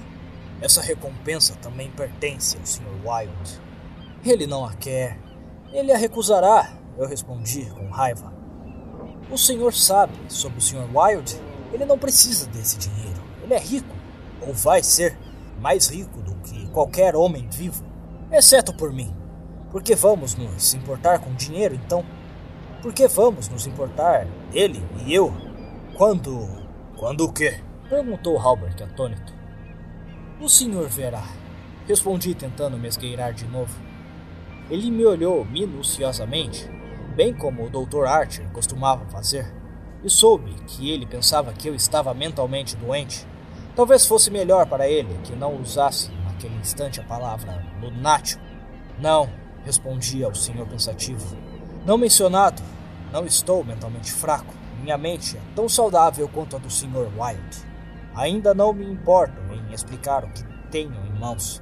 Essa recompensa também pertence ao Sr. Wilde. Ele não a quer. Ele a recusará, eu respondi com raiva. O senhor sabe sobre o Sr. Wilde? Ele não precisa desse dinheiro. Ele é rico, ou vai ser mais rico do que qualquer homem vivo, exceto por mim. Por que vamos nos importar com dinheiro então? Por que vamos nos importar, ele e eu? Quando. Quando o quê? Perguntou Halbert atônito. O senhor verá. Respondi tentando me esgueirar de novo. Ele me olhou minuciosamente, bem como o Dr. Archer costumava fazer, e soube que ele pensava que eu estava mentalmente doente. Talvez fosse melhor para ele que não usasse naquele instante a palavra lunático. Não, respondia o senhor pensativo. Não mencionado, não estou mentalmente fraco. Minha mente é tão saudável quanto a do Sr. Wilde. Ainda não me importo em explicar o que tenho em mãos,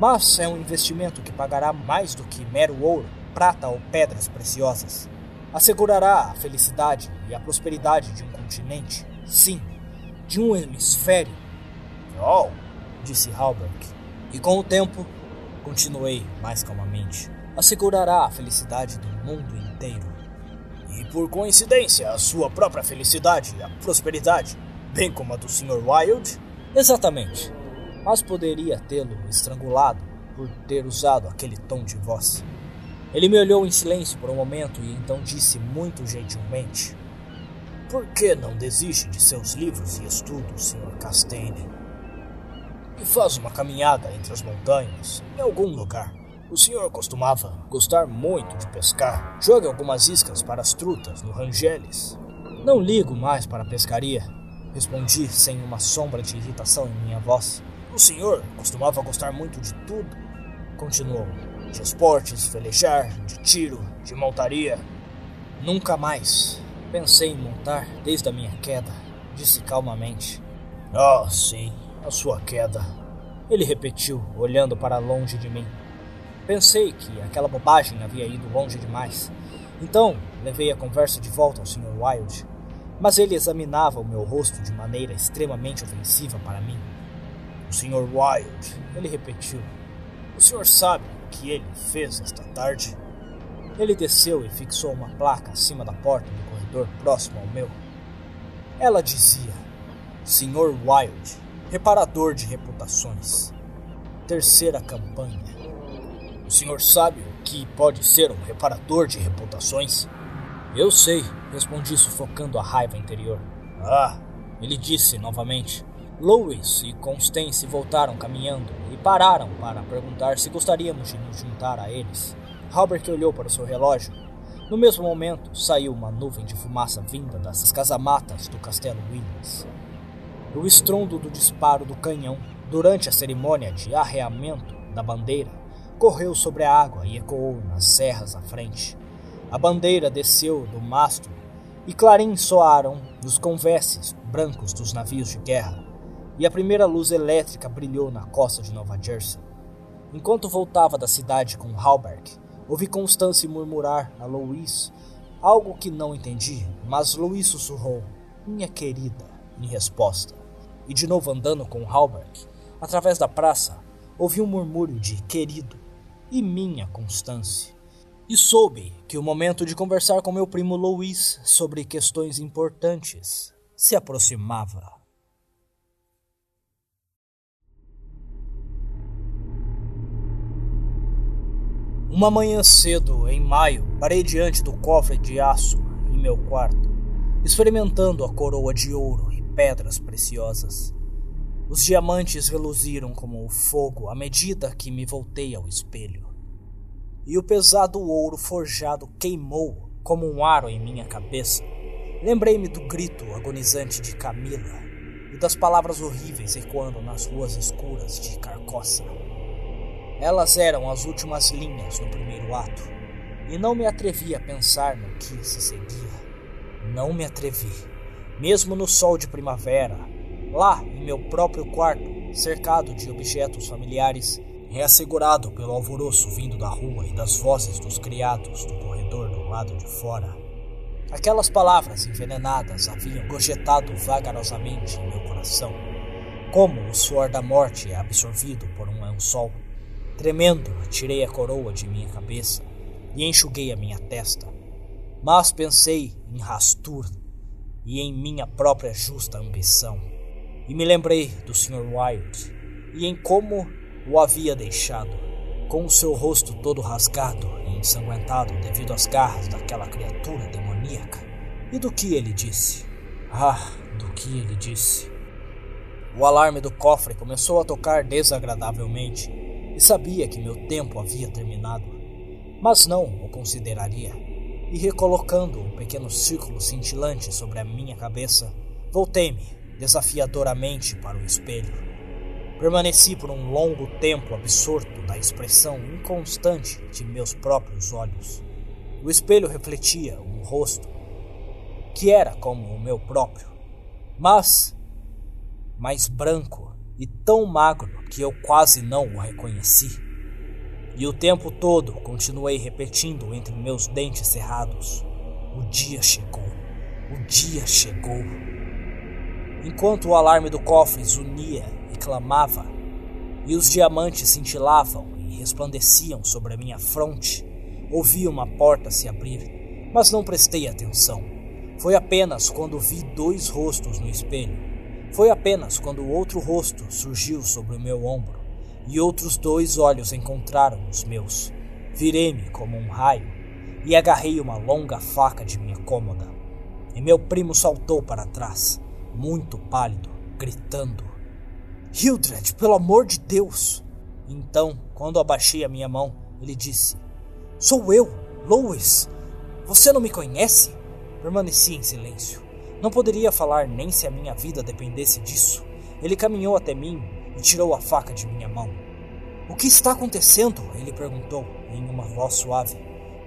mas é um investimento que pagará mais do que mero ouro, prata ou pedras preciosas. Assegurará a felicidade e a prosperidade de um continente. Sim, de um hemisfério. Oh, disse Halberg. E com o tempo, continuei mais calmamente, assegurará a felicidade do mundo inteiro. E por coincidência, a sua própria felicidade e a prosperidade, bem como a do Sr. Wilde? Exatamente. Mas poderia tê-lo estrangulado por ter usado aquele tom de voz. Ele me olhou em silêncio por um momento e então disse muito gentilmente: Por que não desiste de seus livros e estudos, Sr. Castaigne? E faz uma caminhada entre as montanhas, em algum lugar. O senhor costumava gostar muito de pescar. Jogue algumas iscas para as trutas no Rangeles. Não ligo mais para a pescaria, respondi sem uma sombra de irritação em minha voz. O senhor costumava gostar muito de tudo, continuou. De esportes, velejar, de tiro, de montaria. Nunca mais pensei em montar desde a minha queda, disse calmamente. Ah, oh, sim, a sua queda. Ele repetiu, olhando para longe de mim. Pensei que aquela bobagem havia ido longe demais. Então, levei a conversa de volta ao Sr. Wilde, mas ele examinava o meu rosto de maneira extremamente ofensiva para mim. O Sr. Wilde, ele repetiu. O senhor sabe o que ele fez esta tarde? Ele desceu e fixou uma placa acima da porta do corredor próximo ao meu. Ela dizia: Sr. Wilde, reparador de reputações. Terceira campanha. O senhor sabe o que pode ser um reparador de reputações? Eu sei, respondi sufocando a raiva interior. Ah, ele disse novamente. Louis e Constance voltaram caminhando e pararam para perguntar se gostaríamos de nos juntar a eles. Robert olhou para o seu relógio. No mesmo momento, saiu uma nuvem de fumaça vinda das casamatas do Castelo Williams. O estrondo do disparo do canhão durante a cerimônia de arreamento da bandeira correu sobre a água e ecoou nas serras à frente. A bandeira desceu do mastro e clarins soaram nos conveses brancos dos navios de guerra, e a primeira luz elétrica brilhou na costa de Nova Jersey. Enquanto voltava da cidade com Halberg, ouvi Constance murmurar a Louise algo que não entendi, mas Louise sussurrou: Minha querida, em resposta e de novo andando com Halbert, através da praça, ouvi um murmúrio de querido e minha Constância. E soube que o momento de conversar com meu primo Louis sobre questões importantes se aproximava. Uma manhã cedo, em maio, parei diante do cofre de aço em meu quarto, experimentando a coroa de ouro pedras preciosas. Os diamantes reluziram como o fogo à medida que me voltei ao espelho. E o pesado ouro forjado queimou como um aro em minha cabeça. Lembrei-me do grito agonizante de Camila e das palavras horríveis ecoando nas ruas escuras de Carcossa. Elas eram as últimas linhas do primeiro ato, e não me atrevi a pensar no que se seguia. Não me atrevi mesmo no sol de primavera, lá em meu próprio quarto, cercado de objetos familiares, reassegurado pelo alvoroço vindo da rua e das vozes dos criados do corredor do lado de fora. Aquelas palavras envenenadas haviam projetado vagarosamente em meu coração, como o suor da morte é absorvido por um lençol. Tremendo, tirei a coroa de minha cabeça e enxuguei a minha testa. Mas pensei em Rastur e em minha própria justa ambição. E me lembrei do Sr. Wilde e em como o havia deixado, com o seu rosto todo rasgado e ensanguentado devido às garras daquela criatura demoníaca. E do que ele disse? Ah, do que ele disse. O alarme do cofre começou a tocar desagradavelmente e sabia que meu tempo havia terminado, mas não o consideraria e recolocando um pequeno círculo cintilante sobre a minha cabeça, voltei-me desafiadoramente para o espelho. Permaneci por um longo tempo absorto da expressão inconstante de meus próprios olhos. O espelho refletia um rosto que era como o meu próprio, mas mais branco e tão magro que eu quase não o reconheci. E o tempo todo continuei repetindo entre meus dentes cerrados: O dia chegou. O dia chegou. Enquanto o alarme do cofre zunia e clamava, e os diamantes cintilavam e resplandeciam sobre a minha fronte, ouvi uma porta se abrir, mas não prestei atenção. Foi apenas quando vi dois rostos no espelho. Foi apenas quando outro rosto surgiu sobre o meu ombro e outros dois olhos encontraram os meus. Virei-me como um raio e agarrei uma longa faca de minha cômoda. E meu primo saltou para trás muito pálido, gritando: Hildred, pelo amor de Deus! Então, quando abaixei a minha mão, ele disse: Sou eu, Lois. Você não me conhece? Permaneci em silêncio. Não poderia falar nem se a minha vida dependesse disso. Ele caminhou até mim e tirou a faca de minha mão. O que está acontecendo? Ele perguntou em uma voz suave.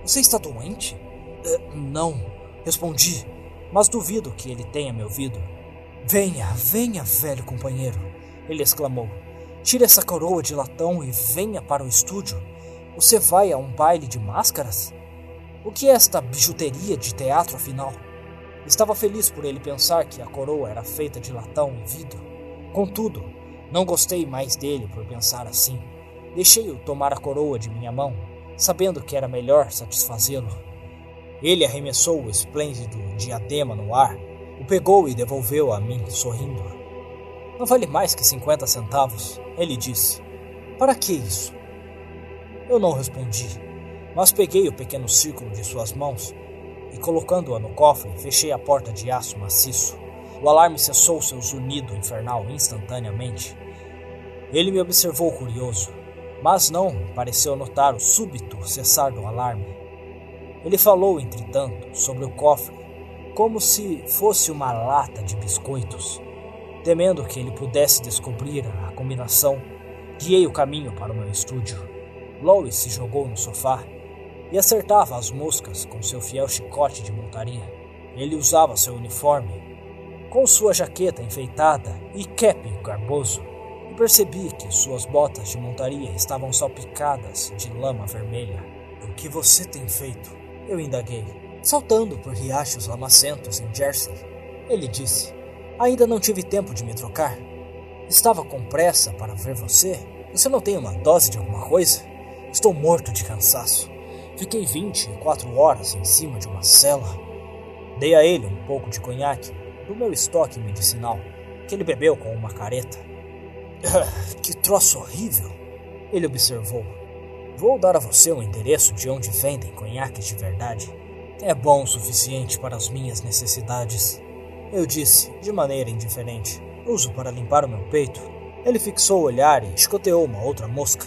Você está doente? Uh, não, respondi, mas duvido que ele tenha me ouvido. Venha, venha, velho companheiro, ele exclamou. Tire essa coroa de latão e venha para o estúdio. Você vai a um baile de máscaras? O que é esta bijuteria de teatro, afinal? Estava feliz por ele pensar que a coroa era feita de latão e vidro. Contudo, não gostei mais dele por pensar assim. Deixei-o tomar a coroa de minha mão, sabendo que era melhor satisfazê-lo. Ele arremessou o esplêndido diadema no ar o pegou e devolveu a mim, sorrindo. Não vale mais que 50 centavos, ele disse. Para que isso? Eu não respondi, mas peguei o pequeno círculo de suas mãos e, colocando-a no cofre, fechei a porta de aço maciço. O alarme cessou seu zunido infernal instantaneamente. Ele me observou curioso, mas não pareceu notar o súbito cessar do alarme. Ele falou, entretanto, sobre o cofre como se fosse uma lata de biscoitos. Temendo que ele pudesse descobrir a combinação, guiei o caminho para o meu estúdio. Lois se jogou no sofá e acertava as moscas com seu fiel chicote de montaria. Ele usava seu uniforme, com sua jaqueta enfeitada e cap garboso, e percebi que suas botas de montaria estavam salpicadas de lama vermelha. O que você tem feito? Eu indaguei saltando por riachos lamacentos em Jersey. Ele disse: Ainda não tive tempo de me trocar. Estava com pressa para ver você. Você não tem uma dose de alguma coisa? Estou morto de cansaço. Fiquei 24 horas em cima de uma cela. Dei a ele um pouco de conhaque do meu estoque medicinal, que ele bebeu com uma careta. Ah, que troço horrível! Ele observou. Vou dar a você o endereço de onde vendem conhaques de verdade. É bom o suficiente para as minhas necessidades. Eu disse, de maneira indiferente. Uso para limpar o meu peito. Ele fixou o olhar e escoteou uma outra mosca.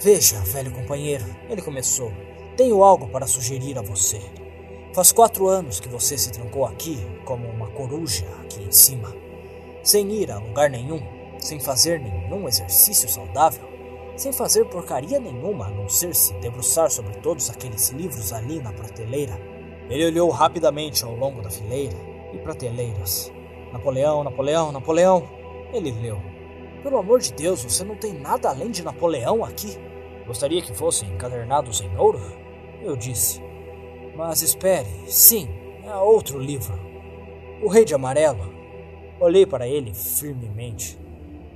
Veja, velho companheiro, ele começou. Tenho algo para sugerir a você. Faz quatro anos que você se trancou aqui, como uma coruja aqui em cima, sem ir a lugar nenhum, sem fazer nenhum exercício saudável, sem fazer porcaria nenhuma a não ser se debruçar sobre todos aqueles livros ali na prateleira ele olhou rapidamente ao longo da fileira e prateleiras. Napoleão, Napoleão, Napoleão. Ele leu. Pelo amor de Deus, você não tem nada além de Napoleão aqui. Gostaria que fossem encadernados em ouro? Eu disse. Mas espere, sim, há outro livro. O Rei de Amarelo. Olhei para ele firmemente.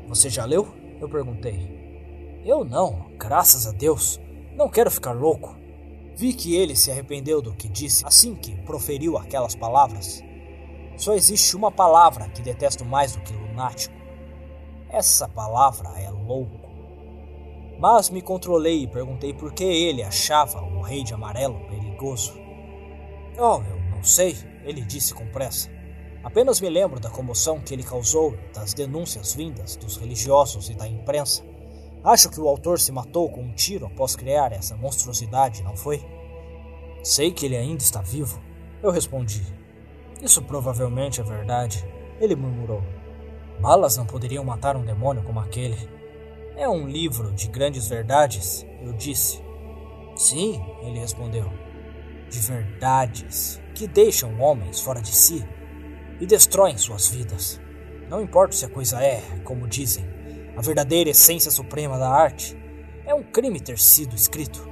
Você já leu? Eu perguntei. Eu não, graças a Deus. Não quero ficar louco. Vi que ele se arrependeu do que disse assim que proferiu aquelas palavras. Só existe uma palavra que detesto mais do que lunático. Essa palavra é louco. Mas me controlei e perguntei por que ele achava Rei de Amarelo perigoso. Oh, eu não sei, ele disse com pressa. Apenas me lembro da comoção que ele causou, das denúncias vindas dos religiosos e da imprensa. Acho que o autor se matou com um tiro após criar essa monstruosidade, não foi? Sei que ele ainda está vivo. Eu respondi. Isso provavelmente é verdade. Ele murmurou. Balas não poderiam matar um demônio como aquele. É um livro de grandes verdades, eu disse. Sim, ele respondeu. De verdades que deixam homens fora de si e destroem suas vidas. Não importa se a coisa é, como dizem, a verdadeira essência suprema da arte. É um crime ter sido escrito,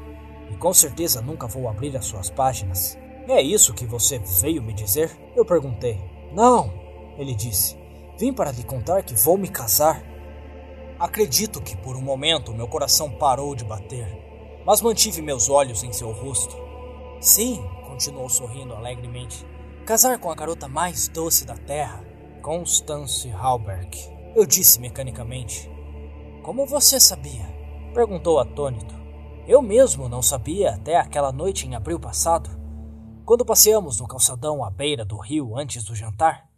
e com certeza nunca vou abrir as suas páginas. É isso que você veio me dizer? Eu perguntei. Não, ele disse. Vim para lhe contar que vou me casar. Acredito que por um momento meu coração parou de bater, mas mantive meus olhos em seu rosto. Sim, continuou sorrindo alegremente. Casar com a garota mais doce da terra, Constance Halberg. Eu disse mecanicamente. Como você sabia? Perguntou atônito. Eu mesmo não sabia até aquela noite em abril passado, quando passeamos no calçadão à beira do rio antes do jantar.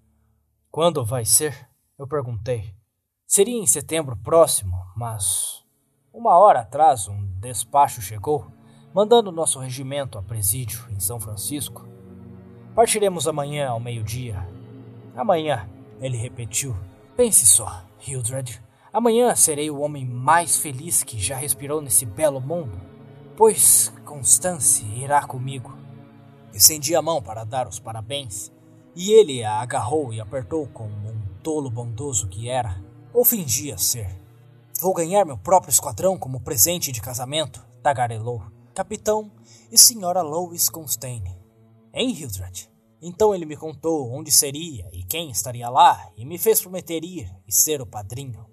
Quando vai ser? Eu perguntei. Seria em setembro próximo, mas uma hora atrás um despacho chegou, mandando nosso regimento a presídio em São Francisco. Partiremos amanhã ao meio-dia. Amanhã, ele repetiu. Pense só, Hildred. Amanhã serei o homem mais feliz que já respirou nesse belo mundo, pois Constance irá comigo. Estendi a mão para dar os parabéns, e ele a agarrou e apertou como um tolo bondoso que era ou fingia ser. Vou ganhar meu próprio esquadrão como presente de casamento, tagarelou. Capitão e senhora Lois Constane. Hein, Hildred? Então ele me contou onde seria e quem estaria lá e me fez prometer ir e ser o padrinho.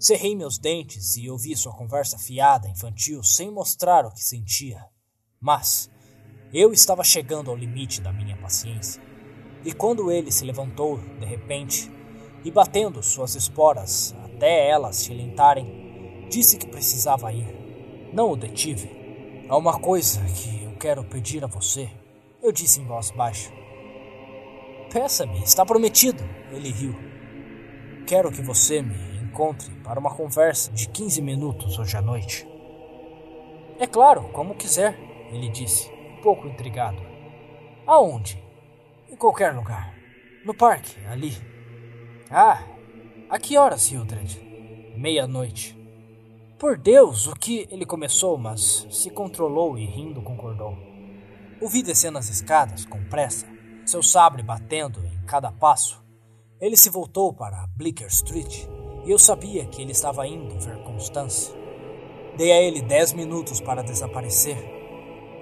Cerrei meus dentes e ouvi sua conversa fiada, infantil, sem mostrar o que sentia. Mas eu estava chegando ao limite da minha paciência. E quando ele se levantou, de repente, e batendo suas esporas até elas tilintarem, disse que precisava ir. Não o detive. Há uma coisa que eu quero pedir a você, eu disse em voz baixa. Peça-me, está prometido, ele riu. Quero que você me encontre para uma conversa de 15 minutos hoje à noite. É claro, como quiser, ele disse, um pouco intrigado. Aonde? Em qualquer lugar. No parque, ali. Ah, a que horas, Hildred? Meia-noite. Por Deus, o que ele começou, mas se controlou e rindo concordou. O vi descendo as escadas com pressa, seu sabre batendo em cada passo. Ele se voltou para Bleecker Street e eu sabia que ele estava indo ver Constance. Dei a ele dez minutos para desaparecer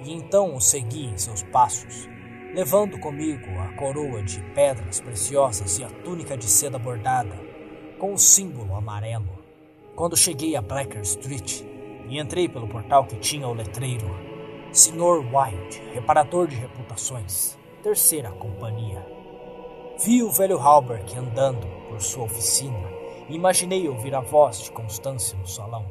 e então o segui em seus passos levando comigo a coroa de pedras preciosas e a túnica de seda bordada, com o símbolo amarelo. Quando cheguei a Blacker Street e entrei pelo portal que tinha o letreiro Sr. Wild, reparador de reputações, terceira companhia. Vi o velho Halbert andando por sua oficina e imaginei ouvir a voz de Constância no salão,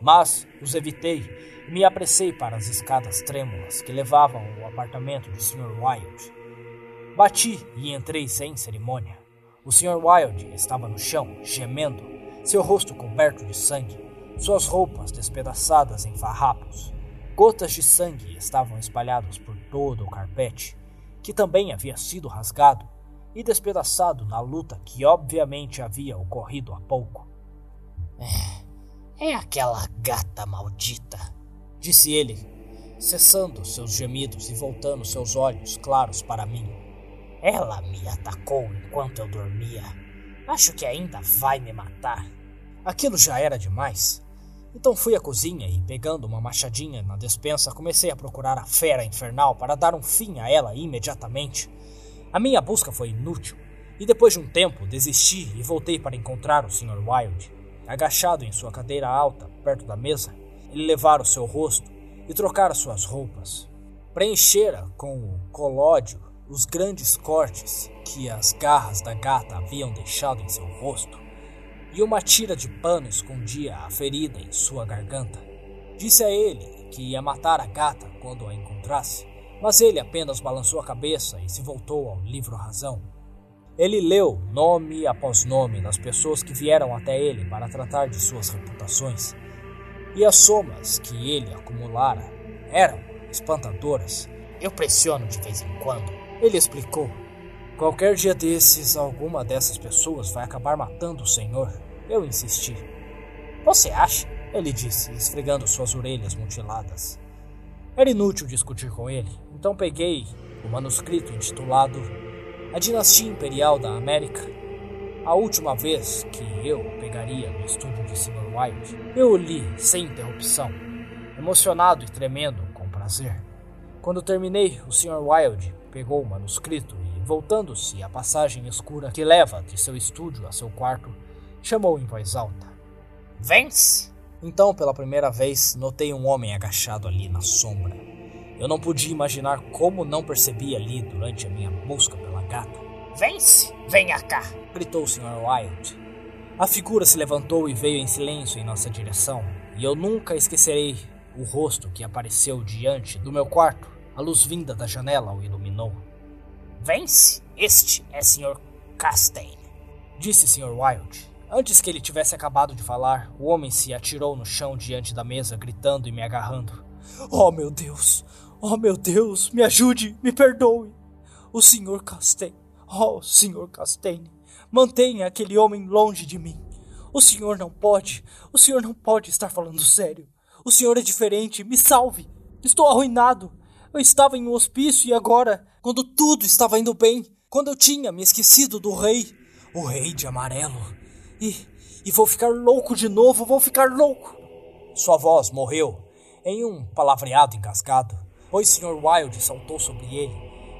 mas os evitei me apressei para as escadas trêmulas que levavam ao apartamento do Sr. Wilde. Bati e entrei sem cerimônia. O Sr. Wilde estava no chão, gemendo, seu rosto coberto de sangue, suas roupas despedaçadas em farrapos. Gotas de sangue estavam espalhadas por todo o carpete, que também havia sido rasgado e despedaçado na luta que obviamente havia ocorrido há pouco. É, é aquela gata maldita, disse ele, cessando seus gemidos e voltando seus olhos claros para mim. Ela me atacou enquanto eu dormia. Acho que ainda vai me matar. Aquilo já era demais. Então fui à cozinha e, pegando uma machadinha na despensa, comecei a procurar a fera infernal para dar um fim a ela imediatamente. A minha busca foi inútil, e depois de um tempo desisti e voltei para encontrar o Sr. Wilde, agachado em sua cadeira alta, perto da mesa, ele levara o seu rosto e trocara suas roupas. Preenchera com o colódio os grandes cortes que as garras da gata haviam deixado em seu rosto, e uma tira de pano escondia a ferida em sua garganta. Disse a ele que ia matar a gata quando a encontrasse, mas ele apenas balançou a cabeça e se voltou ao livro Razão. Ele leu nome após nome das pessoas que vieram até ele para tratar de suas reputações e as somas que ele acumulara eram espantadoras. Eu pressiono de vez em quando, ele explicou. Qualquer dia desses, alguma dessas pessoas vai acabar matando o senhor. Eu insisti. Você acha? Ele disse, esfregando suas orelhas mutiladas. Era inútil discutir com ele, então peguei o manuscrito intitulado A Dinastia Imperial da América a última vez que eu pegaria no estúdio de Sr. White, eu o li sem interrupção, emocionado e tremendo com prazer. Quando terminei, o Sr. Wilde pegou o manuscrito e, voltando-se à passagem escura que leva de seu estúdio a seu quarto, chamou em voz alta: Vence! Então, pela primeira vez, notei um homem agachado ali na sombra. Eu não podia imaginar como não percebi ali durante a minha busca pela gata. Vence! Venha cá! gritou o Sr. Wilde. A figura se levantou e veio em silêncio em nossa direção, e eu nunca esquecerei o rosto que apareceu diante do meu quarto. A luz vinda da janela o iluminou. Vence! Este é Sr. Castaigne, disse Sr. Wilde. Antes que ele tivesse acabado de falar, o homem se atirou no chão diante da mesa, gritando e me agarrando. Oh, meu Deus! Oh, meu Deus! Me ajude! Me perdoe! O Sr. Castaigne! Oh, Sr. Castaigne! Mantenha aquele homem longe de mim! O senhor não pode! O senhor não pode estar falando sério! O senhor é diferente! Me salve! Estou arruinado! Eu estava em um hospício e agora, quando tudo estava indo bem, quando eu tinha me esquecido do rei, o rei de amarelo, e, e vou ficar louco de novo, vou ficar louco. Sua voz morreu em um palavreado engasgado, pois Sr. Wilde saltou sobre ele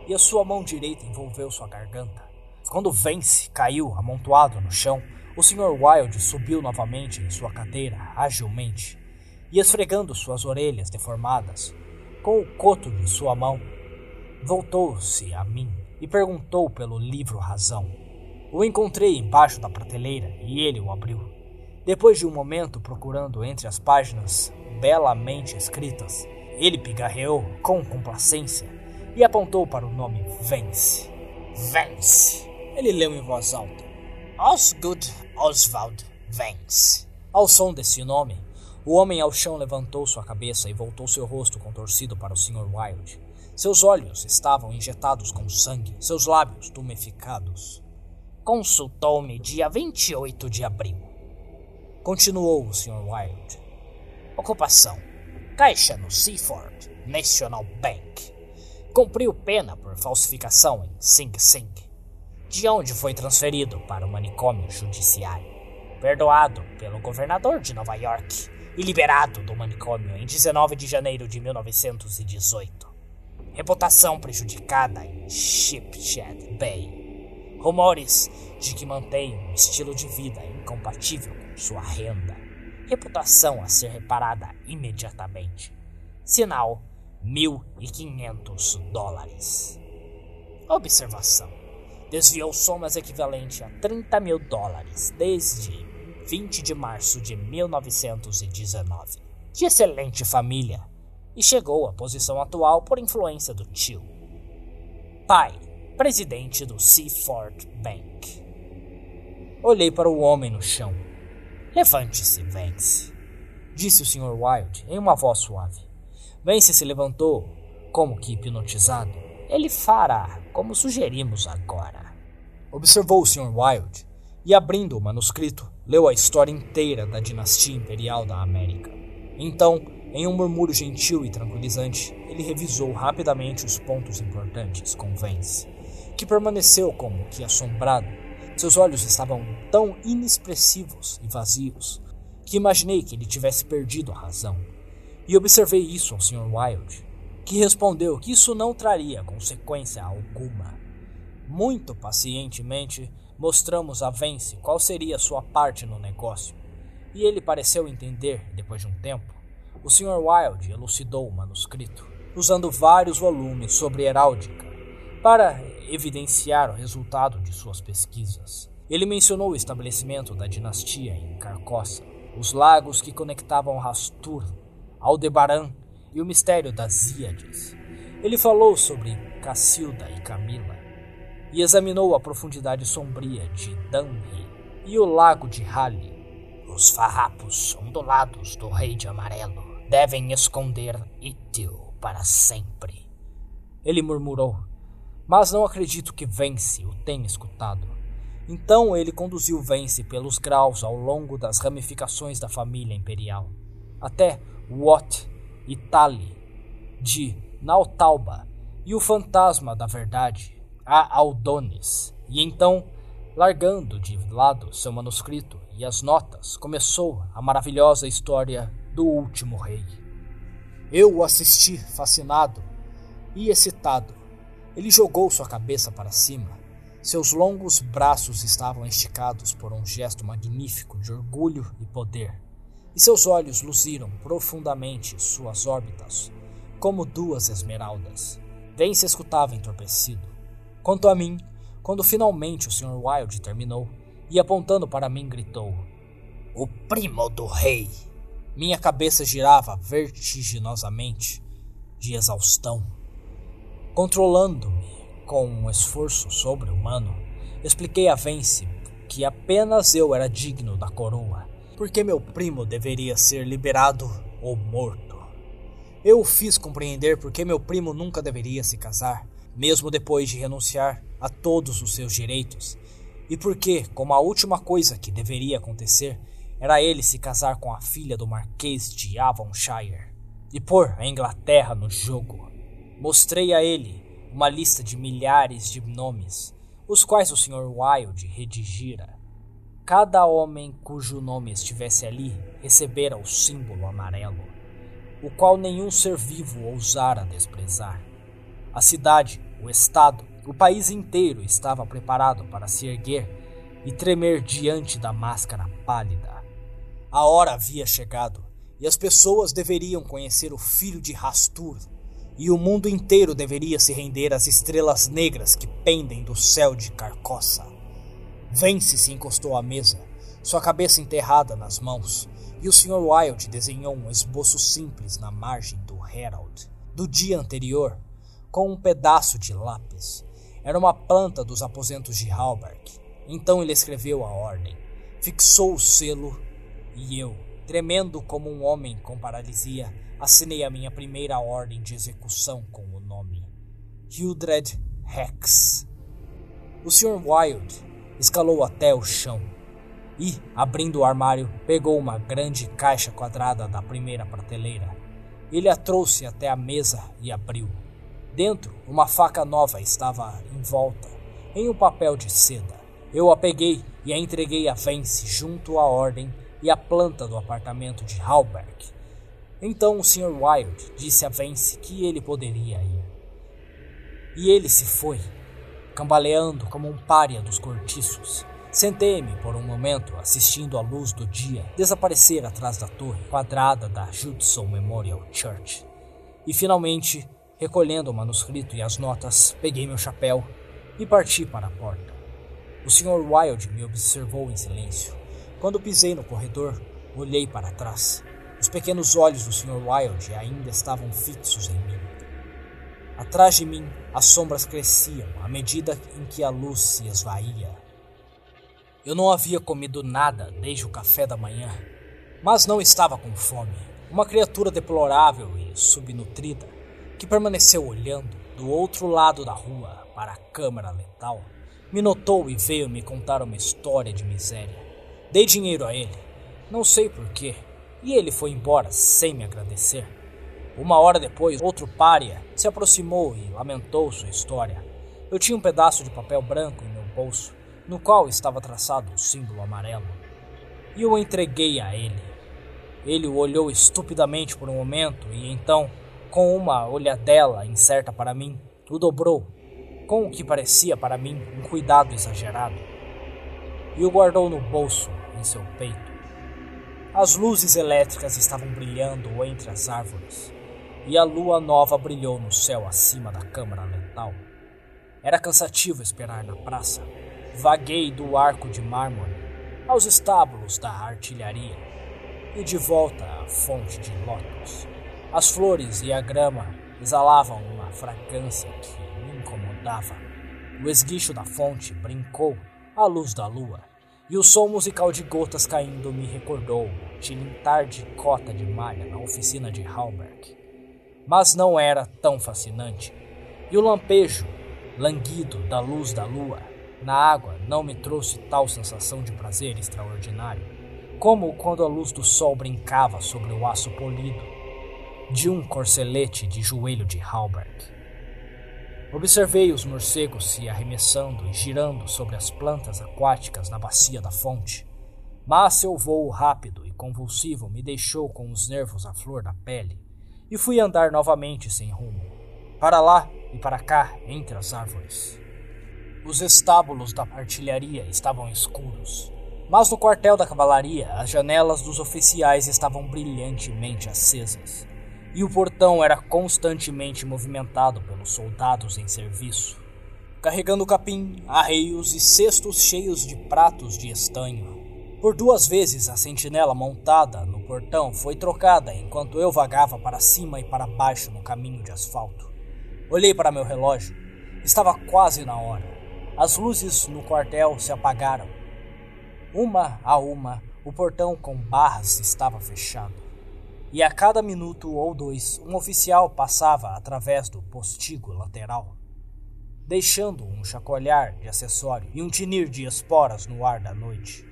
e a sua mão direita envolveu sua garganta. Quando Vence caiu amontoado no chão, o Sr. Wilde subiu novamente em sua cadeira agilmente e esfregando suas orelhas deformadas com o coto de sua mão, voltou-se a mim e perguntou pelo livro Razão. O encontrei embaixo da prateleira e ele o abriu. Depois de um momento procurando entre as páginas belamente escritas, ele pigarreou com complacência e apontou para o nome Vence. Vence! Ele leu em voz alta. Osgood Oswald Vence. Ao som desse nome, o homem ao chão levantou sua cabeça e voltou seu rosto contorcido para o Sr. Wilde. Seus olhos estavam injetados com sangue, seus lábios tumeficados. Consultou-me dia 28 de abril. Continuou o Sr. Wilde. Ocupação: Caixa no Seaford National Bank. Cumpriu pena por falsificação em Sing Sing, de onde foi transferido para o manicômio judiciário. Perdoado pelo governador de Nova York e liberado do manicômio em 19 de janeiro de 1918. Reputação prejudicada em Shipshed Bay Rumores de que mantém um estilo de vida incompatível com sua renda. Reputação a ser reparada imediatamente. Sinal: 1.500 dólares. Observação: desviou somas equivalentes a 30 mil dólares desde 20 de março de 1919. De excelente família, e chegou à posição atual por influência do tio. Pai: presidente do Seaford Bank. Olhei para o homem no chão. Levante-se, Vance, disse o Sr. Wilde em uma voz suave. Vance se levantou, como que hipnotizado. Ele fará como sugerimos agora. Observou o Sr. Wilde e, abrindo o manuscrito, leu a história inteira da dinastia imperial da América. Então, em um murmúrio gentil e tranquilizante, ele revisou rapidamente os pontos importantes com Vance que permaneceu como que assombrado. Seus olhos estavam tão inexpressivos e vazios que imaginei que ele tivesse perdido a razão. E observei isso ao Sr. Wilde, que respondeu que isso não traria consequência alguma. Muito pacientemente, mostramos a Vence qual seria sua parte no negócio, e ele pareceu entender depois de um tempo. O Sr. Wilde elucidou o manuscrito, usando vários volumes sobre heráldica para evidenciar o resultado de suas pesquisas. Ele mencionou o estabelecimento da dinastia em Carcossa, os lagos que conectavam Rastur, Aldebaran e o mistério das Íades. Ele falou sobre Cacilda e Camila e examinou a profundidade sombria de Danri e o lago de Hali. Os farrapos ondulados do Rei de Amarelo devem esconder Itil para sempre. Ele murmurou mas não acredito que Vence o tenha escutado. Então ele conduziu Vence pelos graus ao longo das ramificações da família imperial, até Wat e Tali, de Nautalba e o fantasma da verdade, a Aldones, e então, largando de lado seu manuscrito e as notas, começou a maravilhosa história do último rei. Eu o assisti fascinado e excitado. Ele jogou sua cabeça para cima. Seus longos braços estavam esticados por um gesto magnífico de orgulho e poder, e seus olhos luziram profundamente suas órbitas, como duas esmeraldas. Vence escutava entorpecido. Quanto a mim, quando finalmente o Sr. Wilde terminou e apontando para mim gritou: O primo do rei! Minha cabeça girava vertiginosamente de exaustão. Controlando-me com um esforço sobre-humano, expliquei a Vence que apenas eu era digno da coroa, porque meu primo deveria ser liberado ou morto. Eu o fiz compreender porque meu primo nunca deveria se casar, mesmo depois de renunciar a todos os seus direitos, e porque, como a última coisa que deveria acontecer, era ele se casar com a filha do Marquês de Avonshire e pôr a Inglaterra no jogo. Mostrei a ele uma lista de milhares de nomes, os quais o Sr. Wilde redigira. Cada homem cujo nome estivesse ali recebera o símbolo amarelo, o qual nenhum ser vivo ousara desprezar. A cidade, o estado, o país inteiro estava preparado para se erguer e tremer diante da máscara pálida. A hora havia chegado e as pessoas deveriam conhecer o filho de Rastur, e o mundo inteiro deveria se render às estrelas negras que pendem do céu de Carcossa. Vence se encostou à mesa, sua cabeça enterrada nas mãos, e o Sr. Wilde desenhou um esboço simples na margem do Herald do dia anterior, com um pedaço de lápis. Era uma planta dos aposentos de Halberg. Então ele escreveu a ordem, fixou o selo e eu, tremendo como um homem com paralisia, assinei a minha primeira ordem de execução com o nome Hildred Rex. O Sr. Wilde escalou até o chão e, abrindo o armário, pegou uma grande caixa quadrada da primeira prateleira. Ele a trouxe até a mesa e abriu. Dentro, uma faca nova estava envolta em um papel de seda. Eu a peguei e a entreguei a Vence junto à ordem e a planta do apartamento de Halberg. Então o Sr. Wilde disse a Vence que ele poderia ir. E ele se foi, cambaleando como um pária dos cortiços. Sentei-me por um momento, assistindo a luz do dia desaparecer atrás da torre quadrada da Judson Memorial Church. E finalmente, recolhendo o manuscrito e as notas, peguei meu chapéu e parti para a porta. O Sr. Wilde me observou em silêncio. Quando pisei no corredor, olhei para trás. Os pequenos olhos do Sr. Wilde ainda estavam fixos em mim. Atrás de mim, as sombras cresciam à medida em que a luz se esvaía. Eu não havia comido nada desde o café da manhã, mas não estava com fome. Uma criatura deplorável e subnutrida que permaneceu olhando do outro lado da rua para a câmara letal me notou e veio me contar uma história de miséria. Dei dinheiro a ele, não sei porquê, e ele foi embora sem me agradecer. Uma hora depois, outro pária se aproximou e lamentou sua história. Eu tinha um pedaço de papel branco em meu bolso, no qual estava traçado o símbolo amarelo, e o entreguei a ele. Ele o olhou estupidamente por um momento e então, com uma olhadela incerta para mim, o dobrou, com o que parecia para mim um cuidado exagerado, e o guardou no bolso em seu peito. As luzes elétricas estavam brilhando entre as árvores, e a lua nova brilhou no céu acima da câmara letal. Era cansativo esperar na praça. Vaguei do arco de mármore aos estábulos da artilharia e de volta à fonte de lótus. As flores e a grama exalavam uma fragrância que me incomodava. O esguicho da fonte brincou à luz da lua e o som musical de gotas caindo me recordou o tilintar de cota de malha na oficina de Halberg. Mas não era tão fascinante. E o lampejo, languido da luz da lua, na água não me trouxe tal sensação de prazer extraordinário, como quando a luz do sol brincava sobre o aço polido de um corcelete de joelho de Halberg. Observei os morcegos se arremessando e girando sobre as plantas aquáticas na bacia da fonte. Mas seu vôo rápido e convulsivo me deixou com os nervos à flor da pele e fui andar novamente sem rumo. para lá e para cá entre as árvores. Os estábulos da artilharia estavam escuros, mas no quartel da cavalaria as janelas dos oficiais estavam brilhantemente acesas e o portão era constantemente movimentado pelos soldados em serviço, carregando capim, arreios e cestos cheios de pratos de estanho. Por duas vezes a sentinela montada no portão foi trocada enquanto eu vagava para cima e para baixo no caminho de asfalto. Olhei para meu relógio. Estava quase na hora. As luzes no quartel se apagaram. Uma a uma, o portão com barras estava fechado e a cada minuto ou dois um oficial passava através do postigo lateral, deixando um chacoalhar de acessório e um tinir de esporas no ar da noite.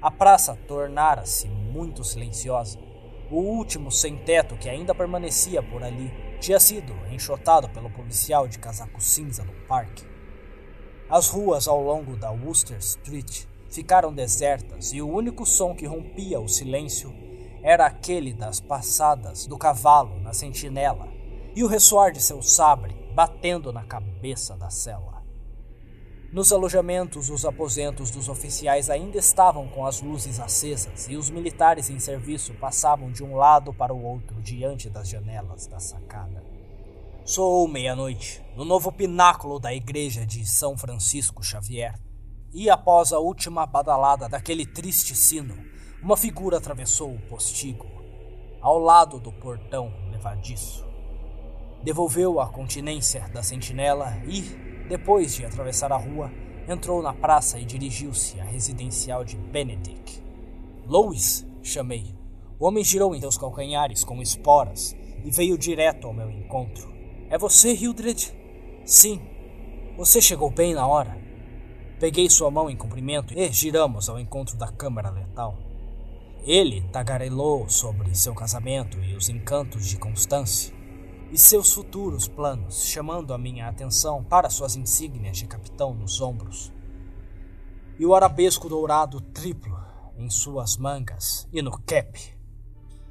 A praça tornara-se muito silenciosa. O último sem-teto que ainda permanecia por ali tinha sido enxotado pelo policial de casaco cinza no parque. As ruas ao longo da Wooster Street ficaram desertas e o único som que rompia o silêncio era aquele das passadas do cavalo na sentinela e o ressoar de seu sabre batendo na cabeça da cela. Nos alojamentos, os aposentos dos oficiais ainda estavam com as luzes acesas e os militares em serviço passavam de um lado para o outro diante das janelas da sacada. Soou meia-noite, no novo pináculo da igreja de São Francisco Xavier. E após a última badalada daquele triste sino, uma figura atravessou o postigo, ao lado do portão levadiço. Devolveu a continência da sentinela e, depois de atravessar a rua, entrou na praça e dirigiu-se à residencial de Benedict. Louis, chamei. O homem girou em seus calcanhares com esporas e veio direto ao meu encontro. É você, Hildred? Sim. Você chegou bem na hora. Peguei sua mão em cumprimento e giramos ao encontro da câmara letal. Ele tagarelou sobre seu casamento e os encantos de Constance e seus futuros planos, chamando a minha atenção para suas insígnias de capitão nos ombros e o arabesco dourado triplo em suas mangas e no cap.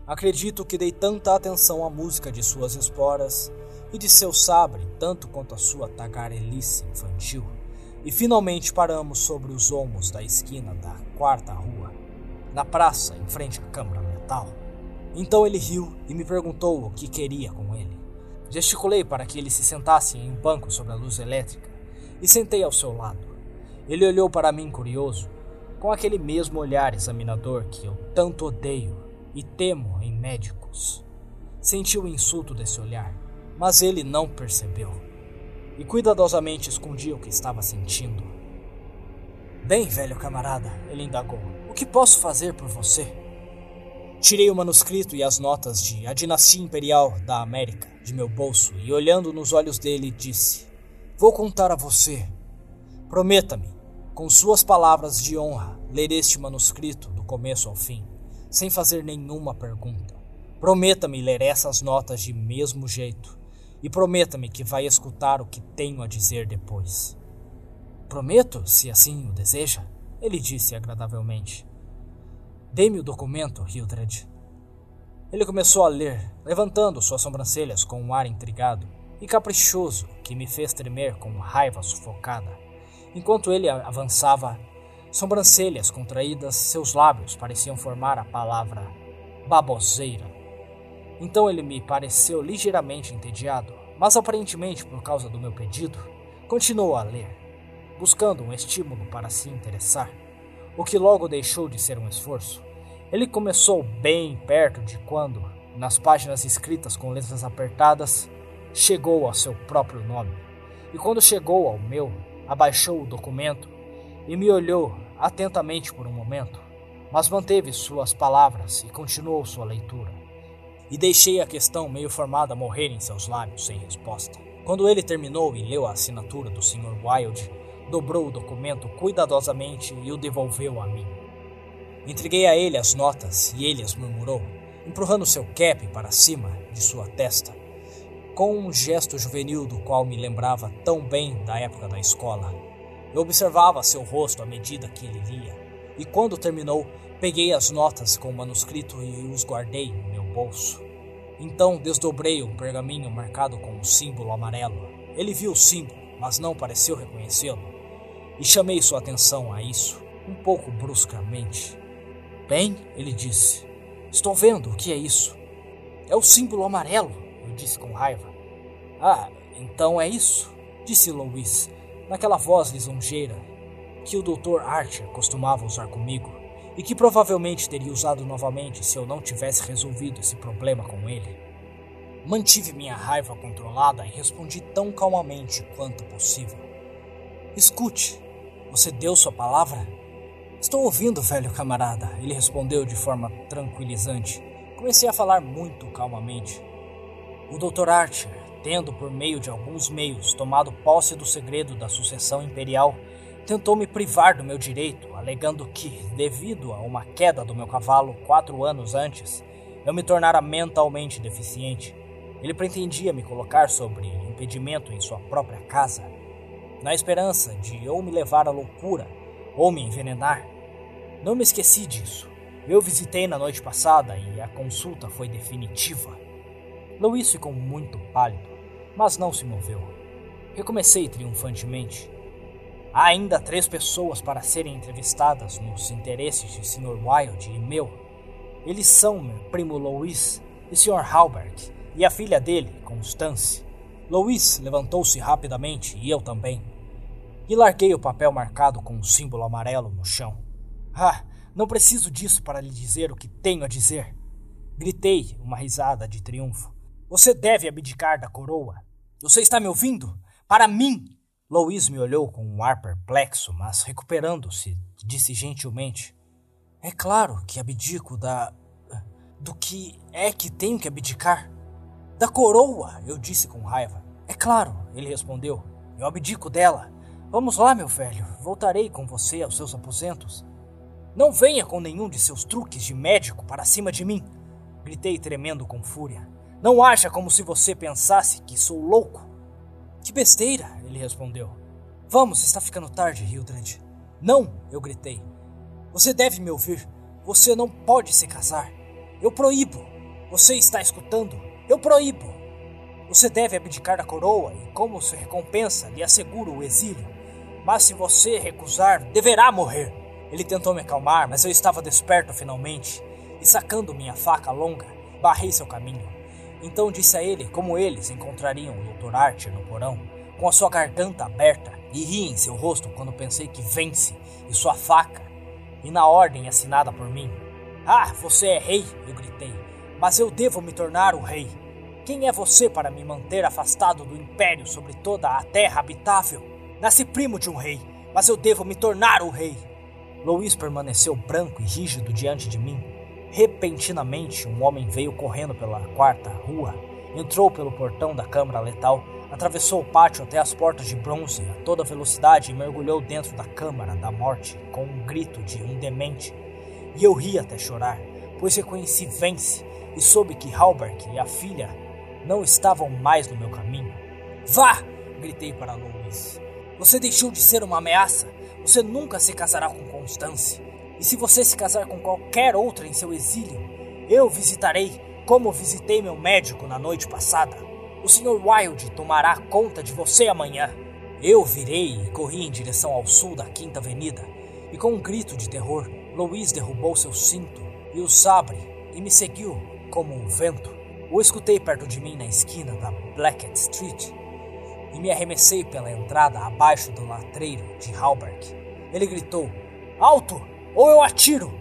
Acredito que dei tanta atenção à música de suas esporas e de seu sabre, tanto quanto à sua tagarelice infantil, e finalmente paramos sobre os olmos da esquina da quarta rua na praça, em frente à câmara metal. Então ele riu e me perguntou o que queria com ele. Gesticulei para que ele se sentasse em um banco sobre a luz elétrica e sentei ao seu lado. Ele olhou para mim curioso, com aquele mesmo olhar examinador que eu tanto odeio e temo em médicos. Senti o insulto desse olhar, mas ele não percebeu e cuidadosamente escondia o que estava sentindo. Bem, velho camarada, ele indagou. O que posso fazer por você? Tirei o manuscrito e as notas de A Dinastia Imperial da América de meu bolso e, olhando nos olhos dele, disse: Vou contar a você. Prometa-me, com suas palavras de honra, ler este manuscrito do começo ao fim, sem fazer nenhuma pergunta. Prometa-me ler essas notas de mesmo jeito e prometa-me que vai escutar o que tenho a dizer depois. Prometo, se assim o deseja ele disse agradavelmente. Dê-me o documento, Hildred. Ele começou a ler, levantando suas sobrancelhas com um ar intrigado e caprichoso que me fez tremer com raiva sufocada. Enquanto ele avançava, sobrancelhas contraídas, seus lábios pareciam formar a palavra baboseira. Então ele me pareceu ligeiramente entediado, mas aparentemente por causa do meu pedido, continuou a ler buscando um estímulo para se interessar, o que logo deixou de ser um esforço. Ele começou bem perto de quando, nas páginas escritas com letras apertadas, chegou ao seu próprio nome. E quando chegou ao meu, abaixou o documento e me olhou atentamente por um momento, mas manteve suas palavras e continuou sua leitura. E deixei a questão meio formada morrer em seus lábios sem resposta. Quando ele terminou e leu a assinatura do Sr. Wilde, dobrou o documento cuidadosamente e o devolveu a mim. Entreguei a ele as notas e ele as murmurou, empurrando seu cap para cima de sua testa, com um gesto juvenil do qual me lembrava tão bem da época da escola. Eu observava seu rosto à medida que ele lia, e quando terminou, peguei as notas com o manuscrito e os guardei no meu bolso. Então desdobrei um pergaminho marcado com um símbolo amarelo. Ele viu o símbolo, mas não pareceu reconhecê-lo. E chamei sua atenção a isso, um pouco bruscamente. Bem, ele disse, estou vendo o que é isso. É o símbolo amarelo, eu disse com raiva. Ah, então é isso, disse Louis, naquela voz lisonjeira que o Dr. Archer costumava usar comigo e que provavelmente teria usado novamente se eu não tivesse resolvido esse problema com ele. Mantive minha raiva controlada e respondi tão calmamente quanto possível. Escute, você deu sua palavra? Estou ouvindo, velho camarada, ele respondeu de forma tranquilizante. Comecei a falar muito calmamente. O Dr. Archer, tendo por meio de alguns meios tomado posse do segredo da sucessão imperial, tentou me privar do meu direito, alegando que, devido a uma queda do meu cavalo quatro anos antes, eu me tornara mentalmente deficiente. Ele pretendia me colocar sobre impedimento em sua própria casa, na esperança de ou me levar à loucura ou me envenenar. Não me esqueci disso. Eu visitei na noite passada e a consulta foi definitiva. Louis ficou muito pálido, mas não se moveu. Recomecei triunfantemente. Há ainda três pessoas para serem entrevistadas nos interesses de Sr. Wilde e meu. Eles são meu primo Louis e Sr. Halbert e a filha dele, Constance. Louis levantou-se rapidamente e eu também. E larguei o papel marcado com um símbolo amarelo no chão. Ah, não preciso disso para lhe dizer o que tenho a dizer. Gritei, uma risada de triunfo. Você deve abdicar da coroa. Você está me ouvindo? Para mim, Louis me olhou com um ar perplexo, mas recuperando-se, disse gentilmente: É claro que abdico da. Do que é que tenho que abdicar? Da coroa, eu disse com raiva. É claro, ele respondeu. Eu abdico dela. Vamos lá, meu velho. Voltarei com você aos seus aposentos. Não venha com nenhum de seus truques de médico para cima de mim. Gritei tremendo com fúria. Não haja como se você pensasse que sou louco. Que besteira, ele respondeu. Vamos, está ficando tarde, Hildred. Não, eu gritei. Você deve me ouvir. Você não pode se casar. Eu proíbo. Você está escutando? Eu proíbo. Você deve abdicar da coroa e, como sua recompensa, lhe asseguro o exílio. Mas se você recusar, deverá morrer. Ele tentou me acalmar, mas eu estava desperto finalmente, e sacando minha faca longa, barrei seu caminho. Então disse a ele como eles encontrariam o Dr. Archer no porão, com a sua garganta aberta, e ri em seu rosto quando pensei que vence, e sua faca, e na ordem assinada por mim. Ah, você é rei, eu gritei, mas eu devo me tornar o rei. Quem é você para me manter afastado do império sobre toda a terra habitável? Nasci primo de um rei, mas eu devo me tornar o rei. Louis permaneceu branco e rígido diante de mim, Repentinamente, um homem veio correndo pela quarta rua, entrou pelo portão da câmara letal, atravessou o pátio até as portas de bronze a toda velocidade e mergulhou dentro da câmara da morte com um grito de um demente. E eu ri até chorar, pois reconheci Vence e soube que Halbert e a filha não estavam mais no meu caminho. Vá! gritei para Louis. Você deixou de ser uma ameaça. Você nunca se casará com Constance. E se você se casar com qualquer outra em seu exílio, eu visitarei como visitei meu médico na noite passada. O Sr. Wilde tomará conta de você amanhã. Eu virei e corri em direção ao sul da Quinta Avenida, e com um grito de terror, Louis derrubou seu cinto e o sabre e me seguiu como um vento. O escutei perto de mim na esquina da Blackett Street e me arremessei pela entrada abaixo do latreiro de Halberg. Ele gritou: Alto! ou eu atiro.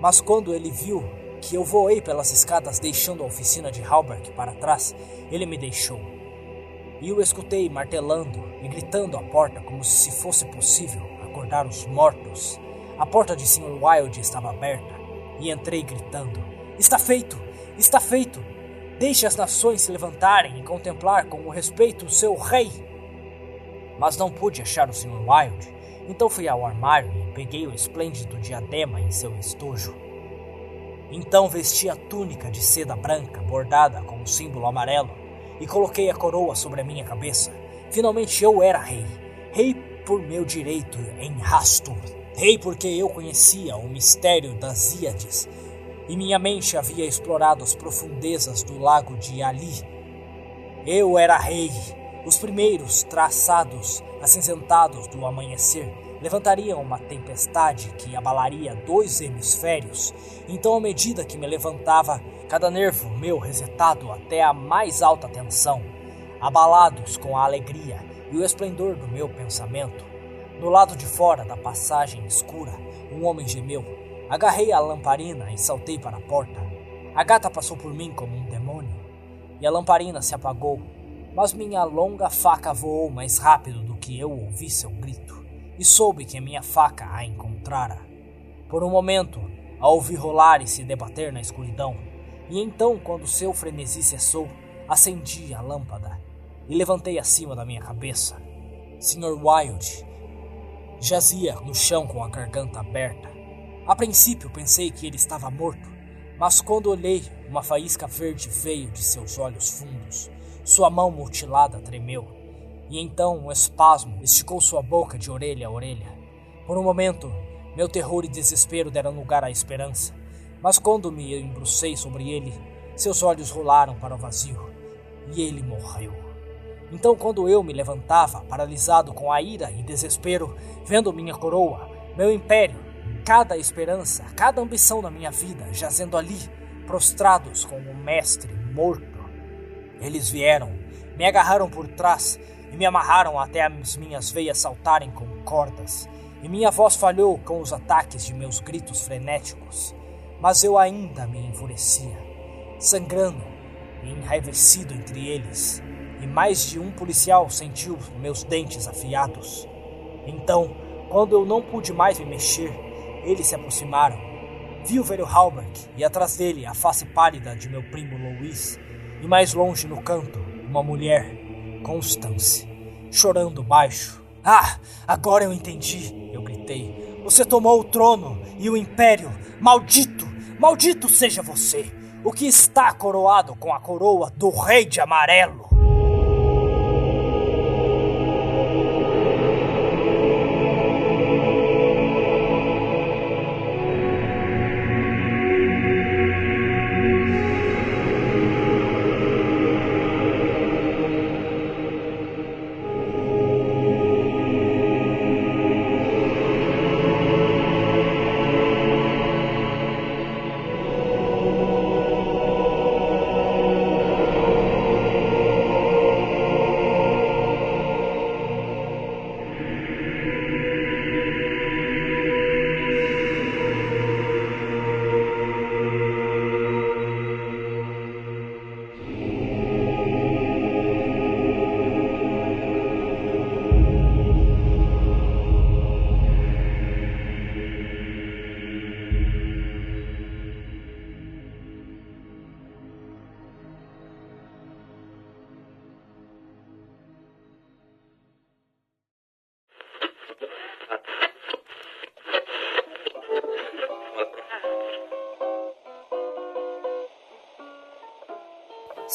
Mas quando ele viu que eu voei pelas escadas deixando a oficina de Halberg para trás, ele me deixou. E eu escutei martelando e gritando à porta como se fosse possível acordar os mortos. A porta de Sr. Wilde estava aberta e entrei gritando: Está feito! Está feito! Deixe as nações se levantarem e contemplar com respeito o seu rei. Mas não pude achar o Sr. Wilde então fui ao armário e peguei o esplêndido diadema em seu estojo. Então vesti a túnica de seda branca bordada com um símbolo amarelo e coloquei a coroa sobre a minha cabeça. Finalmente eu era rei. Rei por meu direito em Rastur. Rei porque eu conhecia o mistério das Íades e minha mente havia explorado as profundezas do lago de Ali. Eu era rei. Os primeiros traçados acinzentados do amanhecer levantariam uma tempestade que abalaria dois hemisférios. Então, à medida que me levantava, cada nervo meu resetado até a mais alta tensão, abalados com a alegria e o esplendor do meu pensamento, no lado de fora da passagem escura, um homem gemeu. Agarrei a lamparina e saltei para a porta. A gata passou por mim como um demônio, e a lamparina se apagou, mas minha longa faca voou mais rápido do que eu ouvi seu grito, e soube que minha faca a encontrara. Por um momento, a ouvi rolar e se debater na escuridão, e então, quando seu frenesi cessou, acendi a lâmpada e levantei acima da minha cabeça. Sr. Wilde jazia no chão com a garganta aberta. A princípio pensei que ele estava morto, mas quando olhei, uma faísca verde veio de seus olhos fundos. Sua mão mutilada tremeu, e então um espasmo esticou sua boca de orelha a orelha. Por um momento, meu terror e desespero deram lugar à esperança, mas quando me embrucei sobre ele, seus olhos rolaram para o vazio, e ele morreu. Então, quando eu me levantava, paralisado com a ira e desespero, vendo minha coroa, meu império, cada esperança, cada ambição da minha vida jazendo ali, prostrados como um mestre morto, eles vieram, me agarraram por trás e me amarraram até as minhas veias saltarem como cordas, e minha voz falhou com os ataques de meus gritos frenéticos. Mas eu ainda me enfurecia, sangrando e enraivecido entre eles e mais de um policial sentiu meus dentes afiados. Então, quando eu não pude mais me mexer, eles se aproximaram. Vi o velho Halbert e atrás dele a face pálida de meu primo Louis, e mais longe no canto, uma mulher, Constance, chorando baixo. Ah, agora eu entendi, eu gritei. Você tomou o trono e o império. Maldito, maldito seja você, o que está coroado com a coroa do rei de amarelo.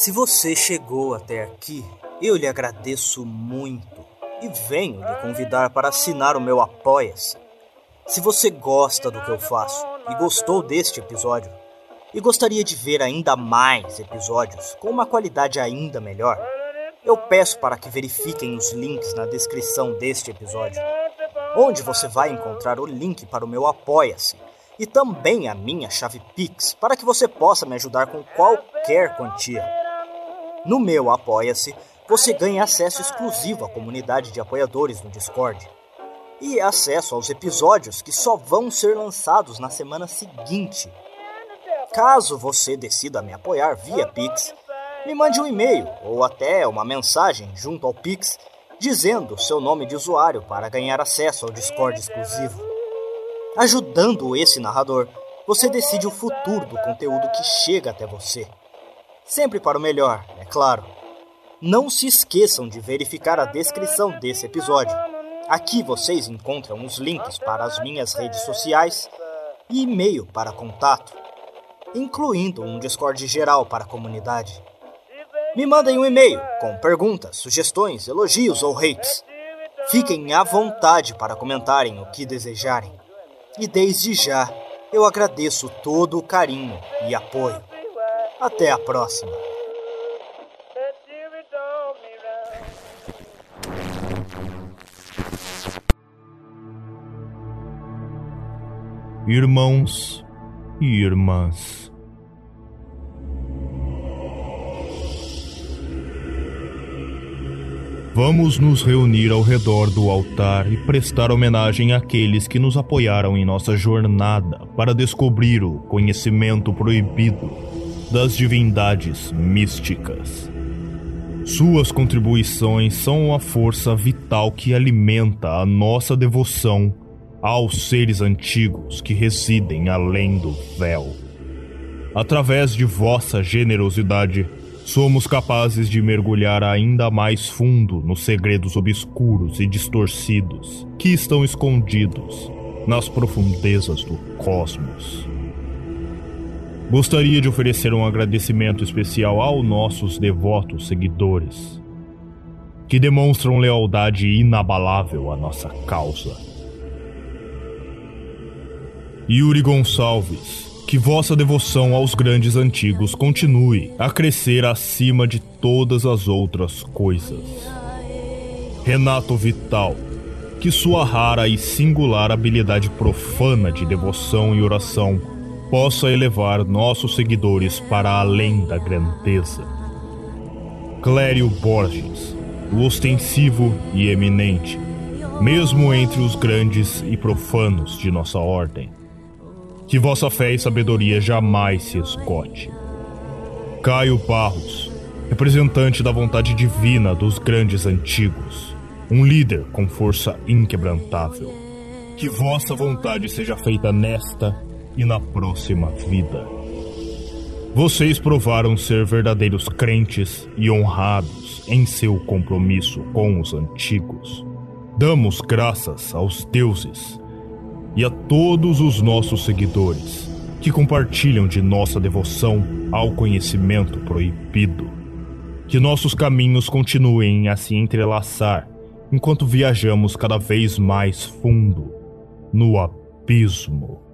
Se você chegou até aqui, eu lhe agradeço muito e venho lhe convidar para assinar o meu Apoia-se. Se você gosta do que eu faço e gostou deste episódio, e gostaria de ver ainda mais episódios com uma qualidade ainda melhor, eu peço para que verifiquem os links na descrição deste episódio, onde você vai encontrar o link para o meu Apoia-se e também a minha chave Pix para que você possa me ajudar com qualquer quantia. No meu Apoia-se, você ganha acesso exclusivo à comunidade de apoiadores no Discord e acesso aos episódios que só vão ser lançados na semana seguinte. Caso você decida me apoiar via Pix, me mande um e-mail ou até uma mensagem junto ao Pix dizendo seu nome de usuário para ganhar acesso ao Discord exclusivo. Ajudando esse narrador, você decide o futuro do conteúdo que chega até você. Sempre para o melhor, é claro. Não se esqueçam de verificar a descrição desse episódio. Aqui vocês encontram os links para as minhas redes sociais e e-mail para contato, incluindo um Discord geral para a comunidade. Me mandem um e-mail com perguntas, sugestões, elogios ou hates. Fiquem à vontade para comentarem o que desejarem. E desde já, Eu agradeço todo o carinho e apoio. Até a próxima. Irmãos e irmãs. Vamos nos reunir ao redor do altar e prestar homenagem àqueles que nos apoiaram em nossa jornada para descobrir o conhecimento proibido das divindades místicas. Suas contribuições são a força vital que alimenta a nossa devoção aos seres antigos que residem além do véu. Através de vossa generosidade, somos capazes de mergulhar ainda mais fundo nos segredos obscuros e distorcidos que estão escondidos nas profundezas do cosmos. Gostaria de oferecer um agradecimento especial aos nossos devotos seguidores, que demonstram lealdade inabalável à nossa causa. Yuri Gonçalves, que vossa devoção aos grandes antigos continue a crescer acima de todas as outras coisas. Renato Vital, que sua rara e singular habilidade profana de devoção e oração possa elevar nossos seguidores para além da grandeza. Clério Borges, o ostensivo e eminente, mesmo entre os grandes e profanos de nossa ordem que vossa fé e sabedoria jamais se esgote. Caio Barros, representante da vontade divina dos grandes antigos, um líder com força inquebrantável. Que vossa vontade seja feita nesta e na próxima vida. Vocês provaram ser verdadeiros crentes e honrados em seu compromisso com os antigos. Damos graças aos deuses e a todos os nossos seguidores que compartilham de nossa devoção ao conhecimento proibido. Que nossos caminhos continuem a se entrelaçar enquanto viajamos cada vez mais fundo no abismo.